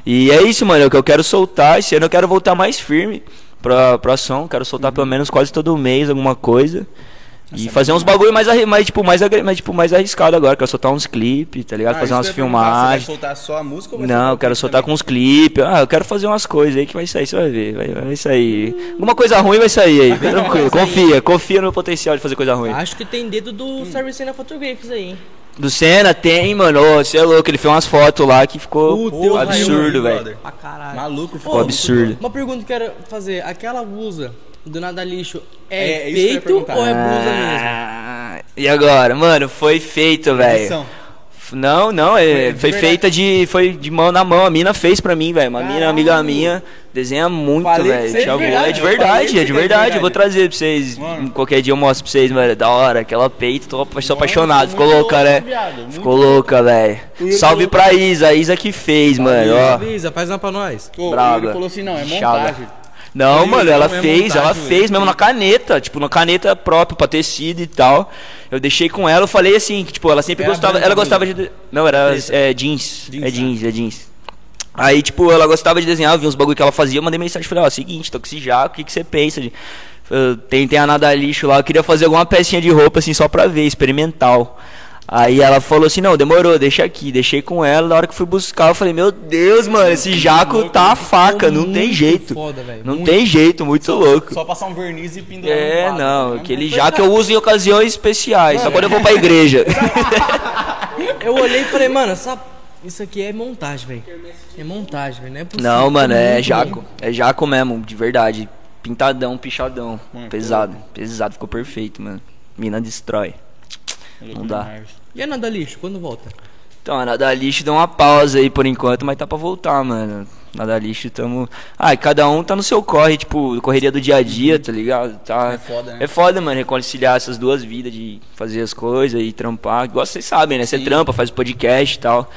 E é isso, mano, é o que eu quero soltar. Esse ano eu quero voltar mais firme pra, pra som. Quero soltar pelo menos quase todo mês alguma coisa. E fazer uns bagulho mais, mais, tipo, mais, mais, tipo, mais arriscado agora. Quero soltar uns clipes, tá ligado? Ah, fazer umas perguntar, Você vai filmagens. soltar só a música ou vai Não, eu quero soltar também? com uns clipes. Ah, eu quero fazer umas coisas aí que vai sair, você vai ver. Vai, vai sair. Alguma coisa ruim vai sair aí, [laughs] tranquilo. Confia, confia no meu potencial de fazer coisa ruim. Acho que tem dedo do Servicena Photographers aí, hein? Do Senna tem, mano. Você é louco, ele fez umas fotos lá que ficou teu absurdo, velho. brother. Pra caralho. Maluco, Pô, ficou absurdo. Uma pergunta que eu quero fazer. Aquela blusa do nada lixo É, é, é feito ou é blusa mesmo? Ah, E agora, mano, foi feito, velho. Não, não, é, Foi foi, feita de. Foi de mão na mão. A mina fez pra mim, velho. Uma mina Caralho. amiga minha. Desenha muito, velho. é de É de verdade, é de é verdade. Eu vou trazer pra vocês. Mano. Qualquer dia eu mostro pra vocês, mano. Da hora. Aquela peito, tô, sou apaixonado. Ficou louca, né? viado, Ficou louca, velho. Salve pra Isa. A Isa que fez, mano. Ó. Avisa, faz uma pra nós. Pô, Braba. Ele falou assim, não, é Chava. Não, Foi mano, ela mesmo, fez, ela fez mesmo na caneta, tipo, na caneta própria, pra tecido e tal. Eu deixei com ela, eu falei assim, que, tipo, ela sempre Era gostava, ela gostava de... Não, era é, jeans, Jeans, é jeans, é jeans. Aí, tipo, ela gostava de desenhar, eu vi uns bagulho que ela fazia, eu mandei mensagem, falei, ó, seguinte, tô com esse jaco, o que, que você pensa de... Tem, tem a nada lixo lá, eu queria fazer alguma pecinha de roupa, assim, só pra ver, experimental. Aí ela falou assim, não, demorou, deixa aqui, deixei com ela, na hora que fui buscar, eu falei, meu Deus, mano, esse jaco tá a faca, não tem jeito. foda. Não Muito. tem jeito, muito louco. Só passar um verniz e pendurar É, quadro, não, né? aquele jaco eu uso em ocasiões especiais, só quando eu vou pra igreja. [laughs] Eu olhei e falei, mano, essa... isso aqui é montagem, velho. É montagem, velho. Não é possível. Não, mano, Ficou é muito jaco. É jaco mesmo, de verdade. Pintadão, pichadão. Mano, Pesado, pesado, ficou perfeito, mano. Mina destrói. Não dá. E a nada lixo, quando volta? Então, a Nada Lixo deu uma pausa aí por enquanto, mas tá pra voltar, mano. Nada Lixo, tamo. Ah, e cada um tá no seu corre, tipo, correria do dia a dia, tá ligado? Tá... É foda, né? É foda, mano, reconciliar essas duas vidas de fazer as coisas e trampar. Igual vocês sabem, né? Você trampa, faz podcast e tal.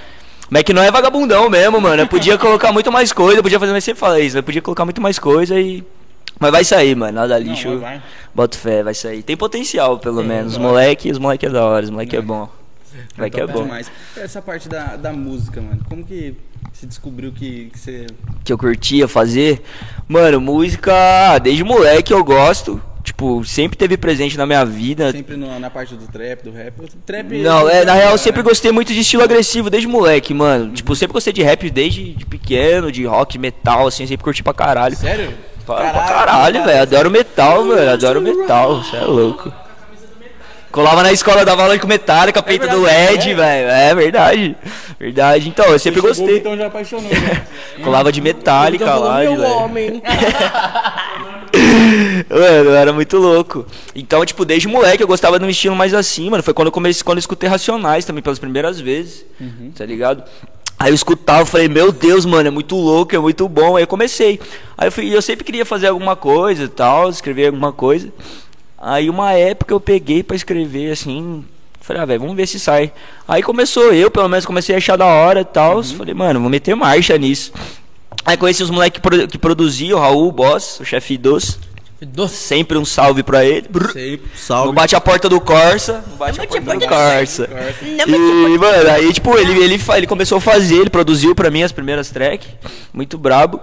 Mas é que não é vagabundão mesmo, mano. Eu podia [laughs] colocar muito mais coisa, podia fazer, mas você fala isso, eu podia colocar muito mais coisa e. Mas vai sair, mano. Nada lixo. vai, vai. Boto fé, vai sair. Tem potencial, pelo menos. Os moleque, os moleque é da hora, os moleque é bom. Os moleque é Top bom. demais. Essa parte da, da música, mano, como que você descobriu que, que você... que eu curtia fazer. Mano, música, desde moleque eu gosto. Tipo, tipo, sempre teve presente na minha vida. Sempre no- na parte do trap, do rap. Trap Não, é, na real eu sempre gostei muito de estilo agressivo desde moleque, mano. Tipo, sempre gostei de rap desde de pequeno, de rock, metal, assim, sempre curti pra caralho. Sério? Pra caralho, pra caralho velho. Adoro metal, velho. Adoro metal. Você é louco. Colava na escola, dava aula com Metallica, peito do Ed, velho. É verdade. Verdade. Então, eu sempre gostei. Então já apaixonou, né? [laughs] Colava de Metallica Então, lá, velho. homem. [laughs] Mano, eu era muito louco. Então, tipo, desde moleque eu gostava de um estilo mais assim, mano. Foi quando eu comecei, quando eu escutei Racionais também pelas primeiras vezes. Tá ligado? Aí eu escutava, falei, meu Deus, mano, é muito louco, é muito bom. Aí eu comecei. Aí eu, fui, eu sempre queria fazer alguma coisa e tal, escrever alguma coisa. Aí uma época eu peguei pra escrever assim. Falei, ah, velho, vamos ver se sai. Aí começou, eu pelo menos comecei a achar da hora e tal. Falei, mano, vou meter marcha nisso. Aí conheci os moleques que, produ- que produziam, o Raul, o boss, o chefe Doce. Doce. Sempre um salve pra ele. Sempre. Não Salve. bate a porta do Corsa. Não bate a porta do Corsa. Corsa. E, mano, aí, tipo, ele, ele, ele começou a fazer, ele produziu pra mim as primeiras tracks. Muito brabo.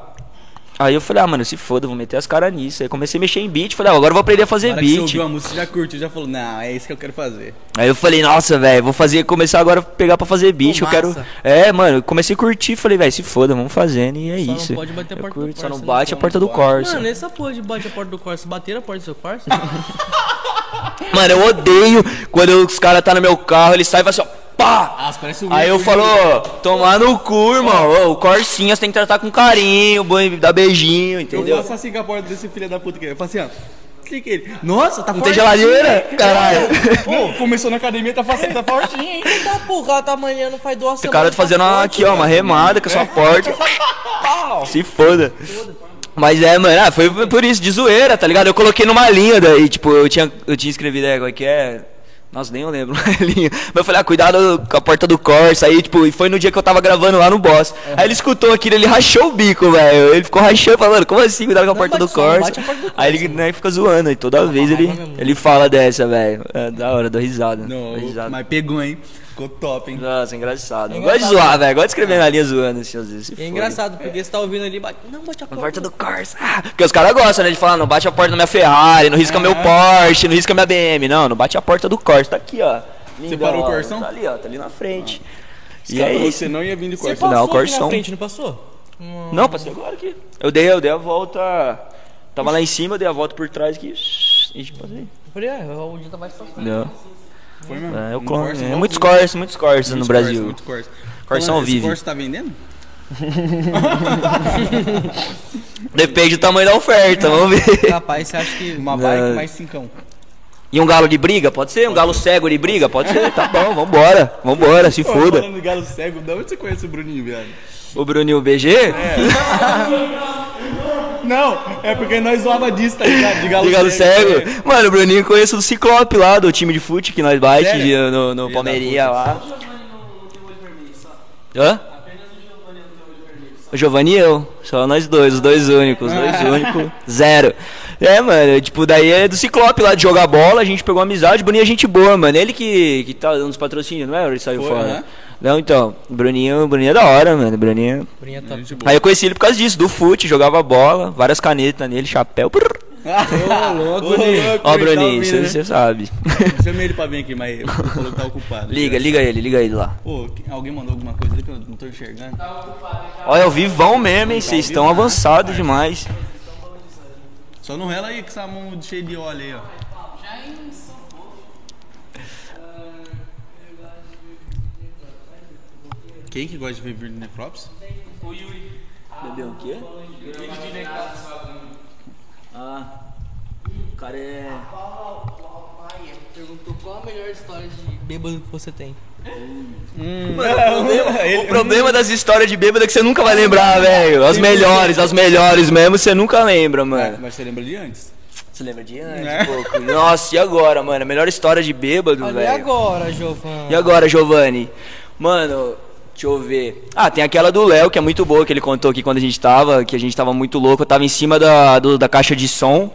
Aí eu falei, ah, mano, se foda, vou meter as caras nisso. Aí comecei a mexer em beat. Falei, ah, agora eu vou aprender a fazer Na hora que você beat. ouviu a música, você já curtiu, já falou, não, é isso que eu quero fazer. Aí eu falei, nossa, velho, vou fazer, começar agora a pegar pra fazer beat. Pô, eu quero. É, mano, comecei a curtir. Falei, velho, se foda, vamos fazendo. E é Só não isso. pode bater a Eu porta do curto, Só Corsa, não né? bate Só a porta não do. Corsa. Mano, essa porra de bate a porta do Corsa, bater a porta do seu Corsa? [laughs] Mano, eu odeio quando os caras tá no meu carro, eles saem e falam assim, ó, pá! Ah, parece o Aí eu falo, ó, tomar no cu, irmão. Ô, o Corsinha você tem que tratar com carinho, boi- dar beijinho, Eu entendeu? faço assim com a porta desse filho da puta que eu faço assim, ó. Clica ele. Nossa, tá Não tem geladeira? Caralho. Pô, começou na academia, tá fácil, tá fortinho, hein? Eita porra, tá amanhã, não faz duas O cara tá fazendo uma, aqui, ó, uma remada com a sua porta. [laughs] Se foda. Mas é, mano, ah, foi por isso, de zoeira, tá ligado? Eu coloquei numa linha daí, tipo, eu tinha, eu tinha escrevido, é, como é que é? Nossa, nem eu lembro. [laughs] Mas eu falei, ah, cuidado com a porta do Corsa. Aí, tipo, e foi no dia que eu tava gravando lá no Boss. Aí ele escutou aquilo, ele rachou o bico, velho. Ele ficou rachando, falando, como assim, cuidado com a Não, porta do Corsa? bate a porta do Aí ele Corsa. né, fica zoando, e toda vez ele, mesmo. ele fala dessa, velho. É da hora, dou risada. Não, dou risada. mas pegou, hein? Ficou top, hein? Nossa, engraçado. É Eu Gosto de engraçado. zoar, velho. Gosto de escrever na linha zoando, assim, às vezes. é engraçado, porque você tá ouvindo ali, bate... não bate a Na porta. porta do Corsa. Ah, Porque os caras gostam, né? De falar, não bate a porta da minha Ferrari, não risca meu É. Porsche, não risca minha BM. Não, não bate a porta do Corsa. Tá aqui, ó. Lindão, parou o. Corsão? Tá ali, ó. Tá ali na frente. Os E é isso. Você não ia vir de Você Corsa. passou Não, aqui Corsão. na frente, não passou? Hum. Não, passei agora aqui. Eu dei, eu dei a volta. Tava lá em cima, eu dei a volta por trás aqui. E tipo, passei. Eu falei, ah, o dia tá mais fácil. Não. Foi mesmo? É, eu clone. Corsa É, muitos Corsa, muitos Corsa no Brasil. Corsa, Muitos Corsa. Falando, esse vive. Corsa tá vendendo? [laughs] Depende do tamanho da oferta, vamos ver. Rapaz, você acha que... Uma Não. bike mais cincão. E um galo de briga? Pode ser? Um galo cego de briga? Pode ser? Tá [laughs] bom, vambora. Vambora, se Pô, foda. Falando de galo cego, de onde você conhece o Bruninho, viado? O Bruninho BG? [laughs] Não, é porque nós zoava disso, tá ligado? De galo, De galo cego. cego. Mano, o Bruninho conheço do Ciclope lá, do time de fute que nós bate de- no, no Palmeirinha lá. Hã? O Giovanni e eu. Só nós dois, os dois únicos. Os dois [laughs] únicos. Zero. É, mano, tipo, daí é do Ciclope lá de jogar bola, a gente pegou amizade, o Bruninho é gente boa, mano. Ele que, que tá dando os patrocínios, não é? Ele saiu Foi, fora. né? Não, então, o Bruninho, Bruninho é da hora, mano. O Bruninho. Bruninha top. Aí eu conheci ele por causa disso, do fute, jogava bola, várias canetas nele, chapéu. prrr. Ô, louco, Bruninho. Ó, Tá Bruninho, você né? você sabe. Chama ele pra vir aqui, mas ele falou que tá ocupado. liga, liga ele, liga ele lá. Pô, alguém mandou alguma coisa ali que eu não tô enxergando? Olha, eu vivão mesmo, hein? Vocês estão avançados demais. Só não rela aí com essa mão cheia de óleo aí, ó. Quem que gosta de ver vídeo necrópsia? Bebeu o quê? Ah, o cara é. Perguntou qual a melhor história de bêbado que você tem. [laughs] O problema das histórias de bêbado é que você nunca vai lembrar, velho. As melhores, as melhores mesmo, você nunca lembra, mano. Mas você lembra de antes? Você lembra de antes, É. pouco? Nossa, e agora, mano? A melhor história de bêbado, Olha, e velho. agora, Giovanni? E agora, Giovanni? Mano, Deixa eu ver. Ah, tem aquela do Léo, que é muito boa, que ele contou aqui quando a gente tava, que a gente tava muito louco. Eu tava em cima da, do- da caixa de som.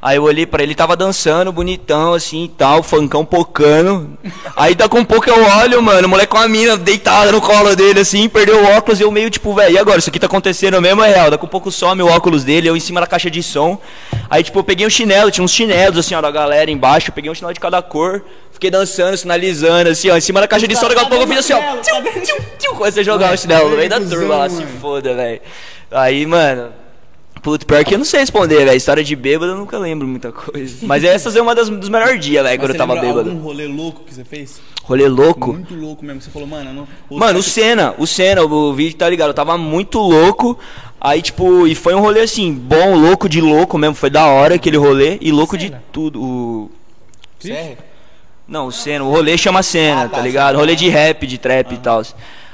Aí eu olhei pra ele, tava dançando, bonitão, assim e tal, funkão pocando. Aí daqui um pouco eu olho, mano, o moleque com a mina deitada no colo dele, assim, perdeu o óculos e eu meio tipo, velho, e agora? Isso aqui tá acontecendo mesmo, é real. Daqui um pouco some o óculos dele, eu em cima da caixa de som. Aí, tipo, eu peguei um chinelo, tinha uns chinelos, assim, ó, da galera embaixo. Eu peguei um chinelo de cada cor, fiquei dançando, sinalizando, assim, ó, em cima da caixa de som. Daqui a pouco eu fiz assim, ó, tchiu, tchiu, tchiu, comecei a jogar o chinelo no meio da turma lá, se foda, velho. Aí, mano. Puto, pior que eu não sei responder, velho. História de bêbado eu nunca lembro muita coisa. [laughs] Mas essas é uma das, dos melhores dias, velho, quando eu tava bêbado. algum rolê louco que você fez? Rolê louco. Muito louco mesmo. que Você falou, mano, não... os Mano, o Senna, o Senna, o vídeo tá ligado? Eu tava muito louco. Aí, tipo, e foi um rolê assim, bom, louco de louco mesmo. Foi da hora aquele rolê. E louco de tudo. O... Não, o Senna, o rolê chama Senna, tá ligado? Rolê de rap, de trap e tal.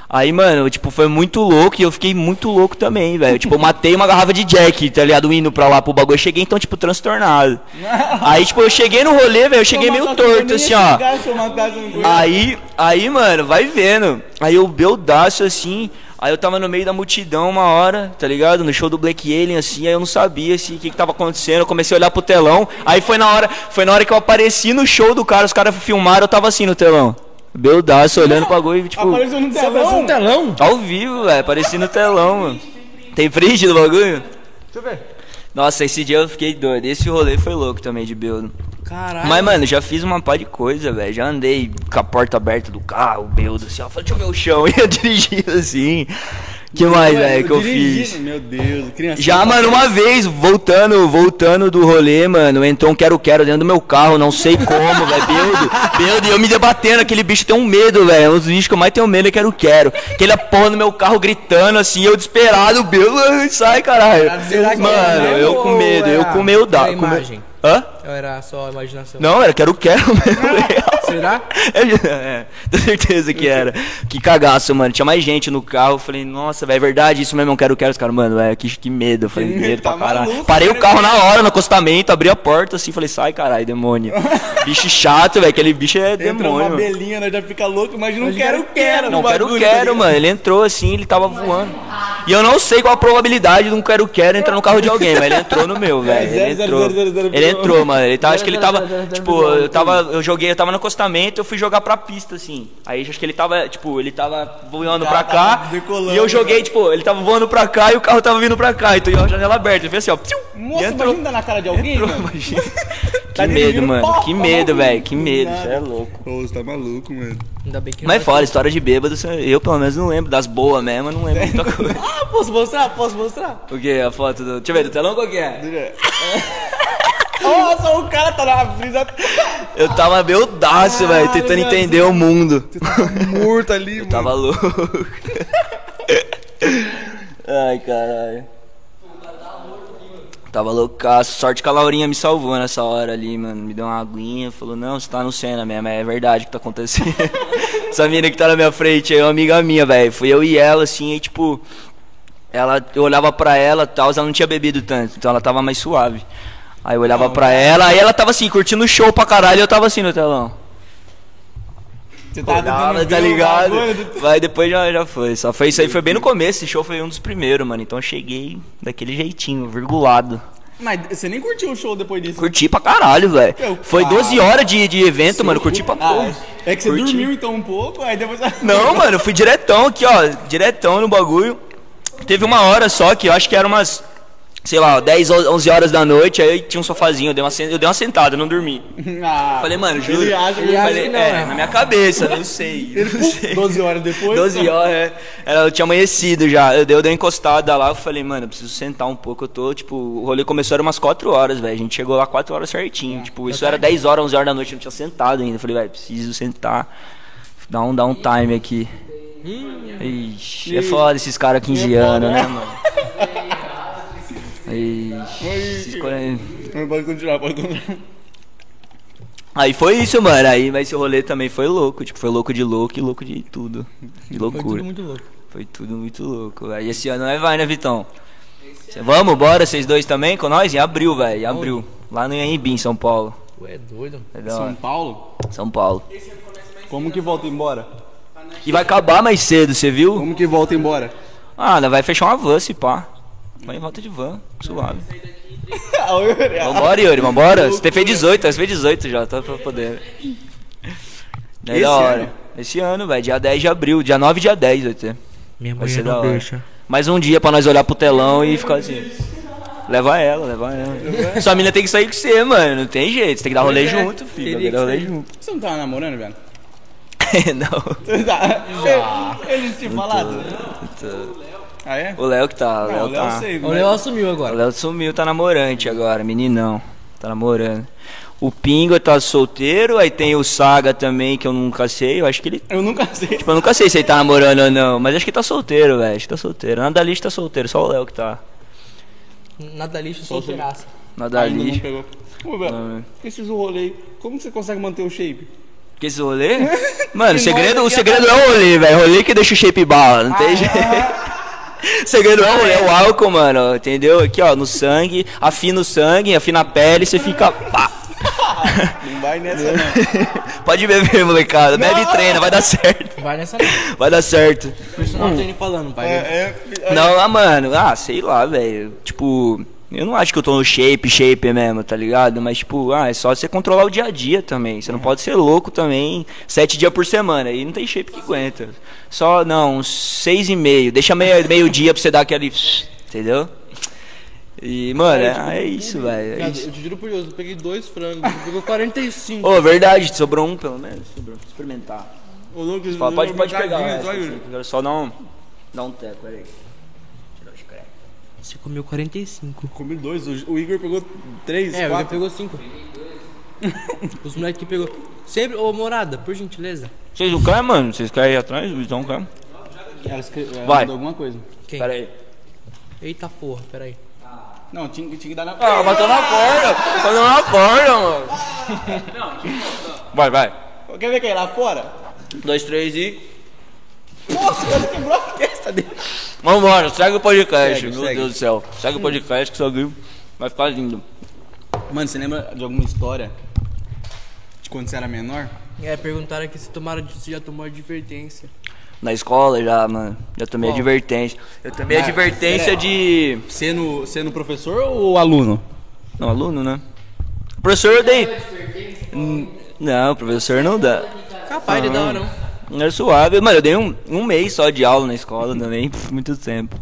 Aí, mano, tipo, foi muito louco e eu fiquei muito louco também, velho. Tipo, eu matei uma garrafa de Jack, tá ligado? Indo pra lá pro bagulho. Eu cheguei, então, tipo, transtornado. [laughs] Aí, tipo, eu cheguei no rolê, velho, eu cheguei meio torto, assim, ó. Aí, aí, mano, vai vendo. Aí eu beldaço assim. Aí eu tava no meio da multidão uma hora, tá ligado? No show do Black Alien, assim, aí eu não sabia assim, o que, que tava acontecendo. Eu comecei a olhar pro telão. Aí foi na hora, foi na hora que eu apareci no show do cara, os caras filmaram, eu tava assim no telão. Beldaço, olhando pro bagulho, tipo. Apareceu no telão. um telão? Ao vivo, velho, apareci no telão, mano. Tem print do bagulho? Deixa eu ver. Nossa, esse dia eu fiquei doido. Esse rolê foi louco também de Beldo. Caralho. Mas, mano, já fiz uma pá de coisa, velho. Já andei com a porta aberta do carro, Beldo, assim, ó. Falei, deixa eu ver o chão. [laughs] Ia dirigindo assim. Que mais, velho, que eu Dirigindo, fiz? Meu Deus, criança. Já, mano, uma vez, voltando, voltando do rolê, mano, entrou um quero-quero dentro do meu carro, não sei como, velho, Beldo, Beldo, e eu me debatendo, aquele bicho tem um medo, velho, um dos bichos que eu mais tenho medo é quero-quero, aquele porra no meu carro gritando, assim, eu desesperado, Beldo, ai, sai, caralho, mano, eu com medo, eu com medo, da, era com medo, imagem? hã? Ou era só a imaginação? Não, era quero-quero mesmo. [laughs] Será? É, tenho certeza que era. Que cagaço, mano. Tinha mais gente no carro. Eu falei, nossa, velho, é verdade isso mesmo. Eu quero, quero. Os caras, mano, é, que, que medo. Eu falei, medo pra Tá caralho. maluco, Parei o cara. carro na hora, no acostamento, abri a porta assim. Falei, sai, caralho, demônio. bicho chato, velho. Aquele bicho é Entra demônio. uma belinha, nós já fica louco, imagina um quero, quero. Não, quero, tá quero, mano. Ele entrou assim, ele tava voando. E eu não sei qual a probabilidade de um quero, quero entrar no carro de alguém, mas ele entrou no meu, velho. Ele entrou. Ele entrou, mano. Ele tava, acho que ele tava, tipo, eu tava, eu joguei, eu tava no acostamento, eu fui jogar pra pista, assim. Aí acho que ele tava, tipo, ele tava voando pra cá. E eu joguei, tipo, ele tava voando pra cá e o carro tava vindo pra cá. Então eu a janela aberta. Ele fez assim, ó. psiu, Moça, entrou. imagina na cara de alguém, Entrou, mano. imagina. [laughs] Que Tá medo, dirigindo, mano. Que medo, velho. Que do medo. Isso é louco. Pô, você tá maluco, mano. Ainda bem que Mas fora, história de bêbado, eu pelo menos não lembro. Das boas mesmo, não lembro muita coisa. [laughs] Ah, posso mostrar? Posso mostrar? O que? A foto do. Deixa eu ver, do telão qual que é? [laughs] Nossa, o cara tá na brisa. Eu tava beldaço, velho, tentando entender o mundo. Você tá morto ali, mano. Tava louco. [laughs] Ai, caralho. Tava loucaço. Sorte que a Laurinha me salvou nessa hora ali, mano. Me deu uma aguinha. Falou, não, você tá no Senna mesmo. É verdade o que tá acontecendo. [laughs] Essa mina que tá na minha frente é uma amiga minha, velho. Fui eu e ela, assim, e tipo. Ela, eu olhava pra ela e tal, ela não tinha bebido tanto, então ela tava mais suave. Aí eu olhava pra ela, aí ela tava assim, curtindo o show pra caralho, e eu tava assim no telão. Você tá Olhava, tá ligado? [laughs] Vai, depois já, já foi. Só foi isso aí, foi bem no começo. Esse show foi um dos primeiros, mano. Então eu cheguei daquele jeitinho, virgulado. Mas você nem curtiu o show depois disso? Curti pra caralho, velho. Foi ah. 12 horas de, de evento, mano. Curti pra Ah, porra. é que você Curti. dormiu então um pouco, aí depois... Não, [laughs] mano, eu fui diretão aqui, ó. Diretão no bagulho. Teve uma hora só que eu acho que era umas, sei lá, 10, 11 horas da noite. Aí tinha um sofazinho, eu dei uma, eu dei uma sentada, não dormi. [laughs] Ah, Falei, mano, juro. Ele acha Ele acha Falei, que não, é, né? na minha cabeça, não sei. [laughs] Não sei. 12 horas depois... 12 horas, é. Eu tinha amanhecido já. Eu dei, eu dei uma encostada lá, eu falei, mano, eu preciso sentar um pouco. Eu tô, tipo, o rolê começou era umas 4 horas, velho. A gente chegou lá 4 horas certinho. tipo, isso era 10 horas, 11 horas da noite, eu não tinha sentado ainda. Eu falei, velho, preciso sentar. Dá um, dá um time aqui. Ixi, é foda esses caras 15 anos, né, mano? [laughs] Ixi, caras- Pode continuar, pode continuar. Aí foi isso, mano. Aí, mas esse rolê também foi louco. Tipo, foi louco de louco e louco de tudo. De loucura. Foi tudo muito louco. Foi tudo muito louco, velho. E esse ano nós vai, né, Vitão? Cê- Vamos, bora, vocês dois também com nós? Em abril, velho, em abril. Lá no Anhembi, em São Paulo. Ué, doido. É São hora. Paulo? São Paulo. Como que volta embora? E vai acabar mais cedo, você viu? Como que volta embora? Ah, nós vai fechar uma van, se pá. Vai em volta de van, suave. [laughs] Vambora, Yuri, vambora. Você fez 18, você fez 18 já, tá pra poder. É Esse da hora. ano? Esse ano, velho, dia 10 de abril, dia 9 e dia 10 vai ter. Minha Vai da não deixa. Mais um dia pra nós olhar pro telão e ficar assim. Leva ela, leva ela. Sua mina tem que sair com você, mano. Não tem jeito. Você tem que dar rolê é, junto, filho. Tem que dar rolê junto. Você não tava namorando, velho? [laughs] não. Eles te falaram? Ah, é? O Léo que tá. O Não, Léo o Léo tá. sei, O Léo assumiu O agora. Léo sumiu, tá namorante agora, meninão. Tá namorando. O Pingo tá solteiro, aí tem o Saga também, que eu nunca sei. Eu acho que ele. Eu nunca sei. Tipo, eu nunca sei se ele tá namorando ou não, mas acho que tá solteiro, velho. Acho que tá solteiro. Nada lixo tá solteiro, só o Léo que tá. Nada lixo, solteiraça. Nada Ainda não lixo. pegou. Ô, velho, Não, é. esses rolê como você consegue manter o shape? Que esse rolê? [laughs] Mano, o segredo, o segredo é o rolê, velho. Rolê que deixa o shape bala, não tem jeito. [laughs] Segredo é o rolê, é o álcool, mano, entendeu? Aqui, ó, no sangue, afina o sangue, afina a pele, você fica. Pá. [laughs] Não vai nessa, não. Pode beber, molecada. Bebe e treina, vai dar certo. Vai nessa não. Vai dar certo. Personal trainer falando, pai. É, é, Não, ah, mano, ah, sei lá, velho. Tipo, eu não acho que eu tô no shape, shape mesmo, tá ligado? Mas, tipo, ah, é só você controlar o dia a dia também. Você não pode ser louco também, sete dias por semana. Aí não tem shape que aguenta. Só, não, seis e meio. Deixa meio, meio dia pra você dar aquele. Entendeu? E, mano, é, é isso, velho. É Viado, isso. eu te juro por Deus, eu peguei dois frangos, pegou 45. Ô, verdade, sobrou um pelo menos. Sobrou. Experimentar. o Lucas, Fala, pode, pode pegar. Tadinho, o resto, só, só dar um, dar um teco, peraí. Você comeu 45. Comi dois, o, o Igor pegou três, É, o Igor quatro. pegou 5. Os moleques que pegou. Sempre, ô morada, por gentileza. Vocês não querem, mano? Vocês querem ir atrás? O Vitão quer? Ela escreveu, ela Vai. mandou alguma coisa. Quem? Pera aí. Eita porra, peraí. Não, tinha, tinha que dar na... Ah, bateu na porta! Bateu na porta, mano! Vai, vai. Quer ver quem é lá fora? Dois, três e. Nossa, ele quebrou a testa dele. Vambora, segue o podcast, Segue, meu segue. Deus do céu. Segue o podcast que seu viu. Vai ficar lindo. Mano, você lembra de alguma história de quando você era menor? É, perguntaram aqui se tomaram, se já tomou advertência. Na escola já, mano. Já tomei Qual? advertência. Eu tomei Ah, advertência pera- de. Sendo, sendo professor ou aluno? Não, aluno, né? Professor eu dei. Hum, Não, professor não dá. Capaz de dar, não. Não era suave. Mano, eu dei um, um mês só de aula na escola também, [laughs] muito tempo.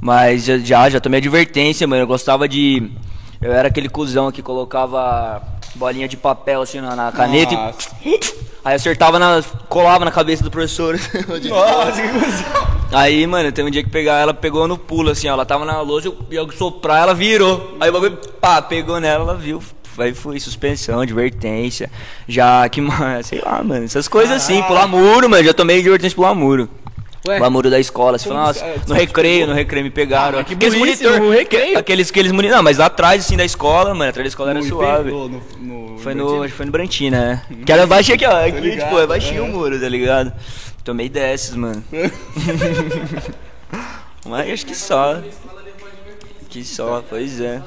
Mas já, já, já tomei advertência, mano. Eu gostava de. Eu era aquele cuzão que colocava bolinha de papel assim na, na caneta Nossa. e. Aí acertava na. colava na cabeça do professor. [laughs] Nossa, que cuzão. Aí, mano, tem um dia que pegar ela pegou no pulo, assim, ó. Ela tava na lousa, eu ia soprar, ela virou. Aí o bagulho, pá, pegou nela, ela viu. Aí foi suspensão, advertência. Já que, mano, [laughs] sei lá, mano. Essas coisas assim, pular muro, mano. Já tomei advertência pular muro. Ué? Pular muro da escola. Você fala, que- nossa, é, no recreio, no recreio me pegaram. Ah, que aqueles burrice, monitor, recreio? Aqueles, aqueles monitor. Não, mas lá atrás, assim, da escola, mano. Atrás da escola era No suave. no- no- Foi no que foi no Brantina, né? Que era baixinho aqui, ó. Aqui, ligado, tipo, é baixinho é. o muro, tá ligado? Tomei dessas, mano. [laughs] Mas acho que só. Que só, pois é.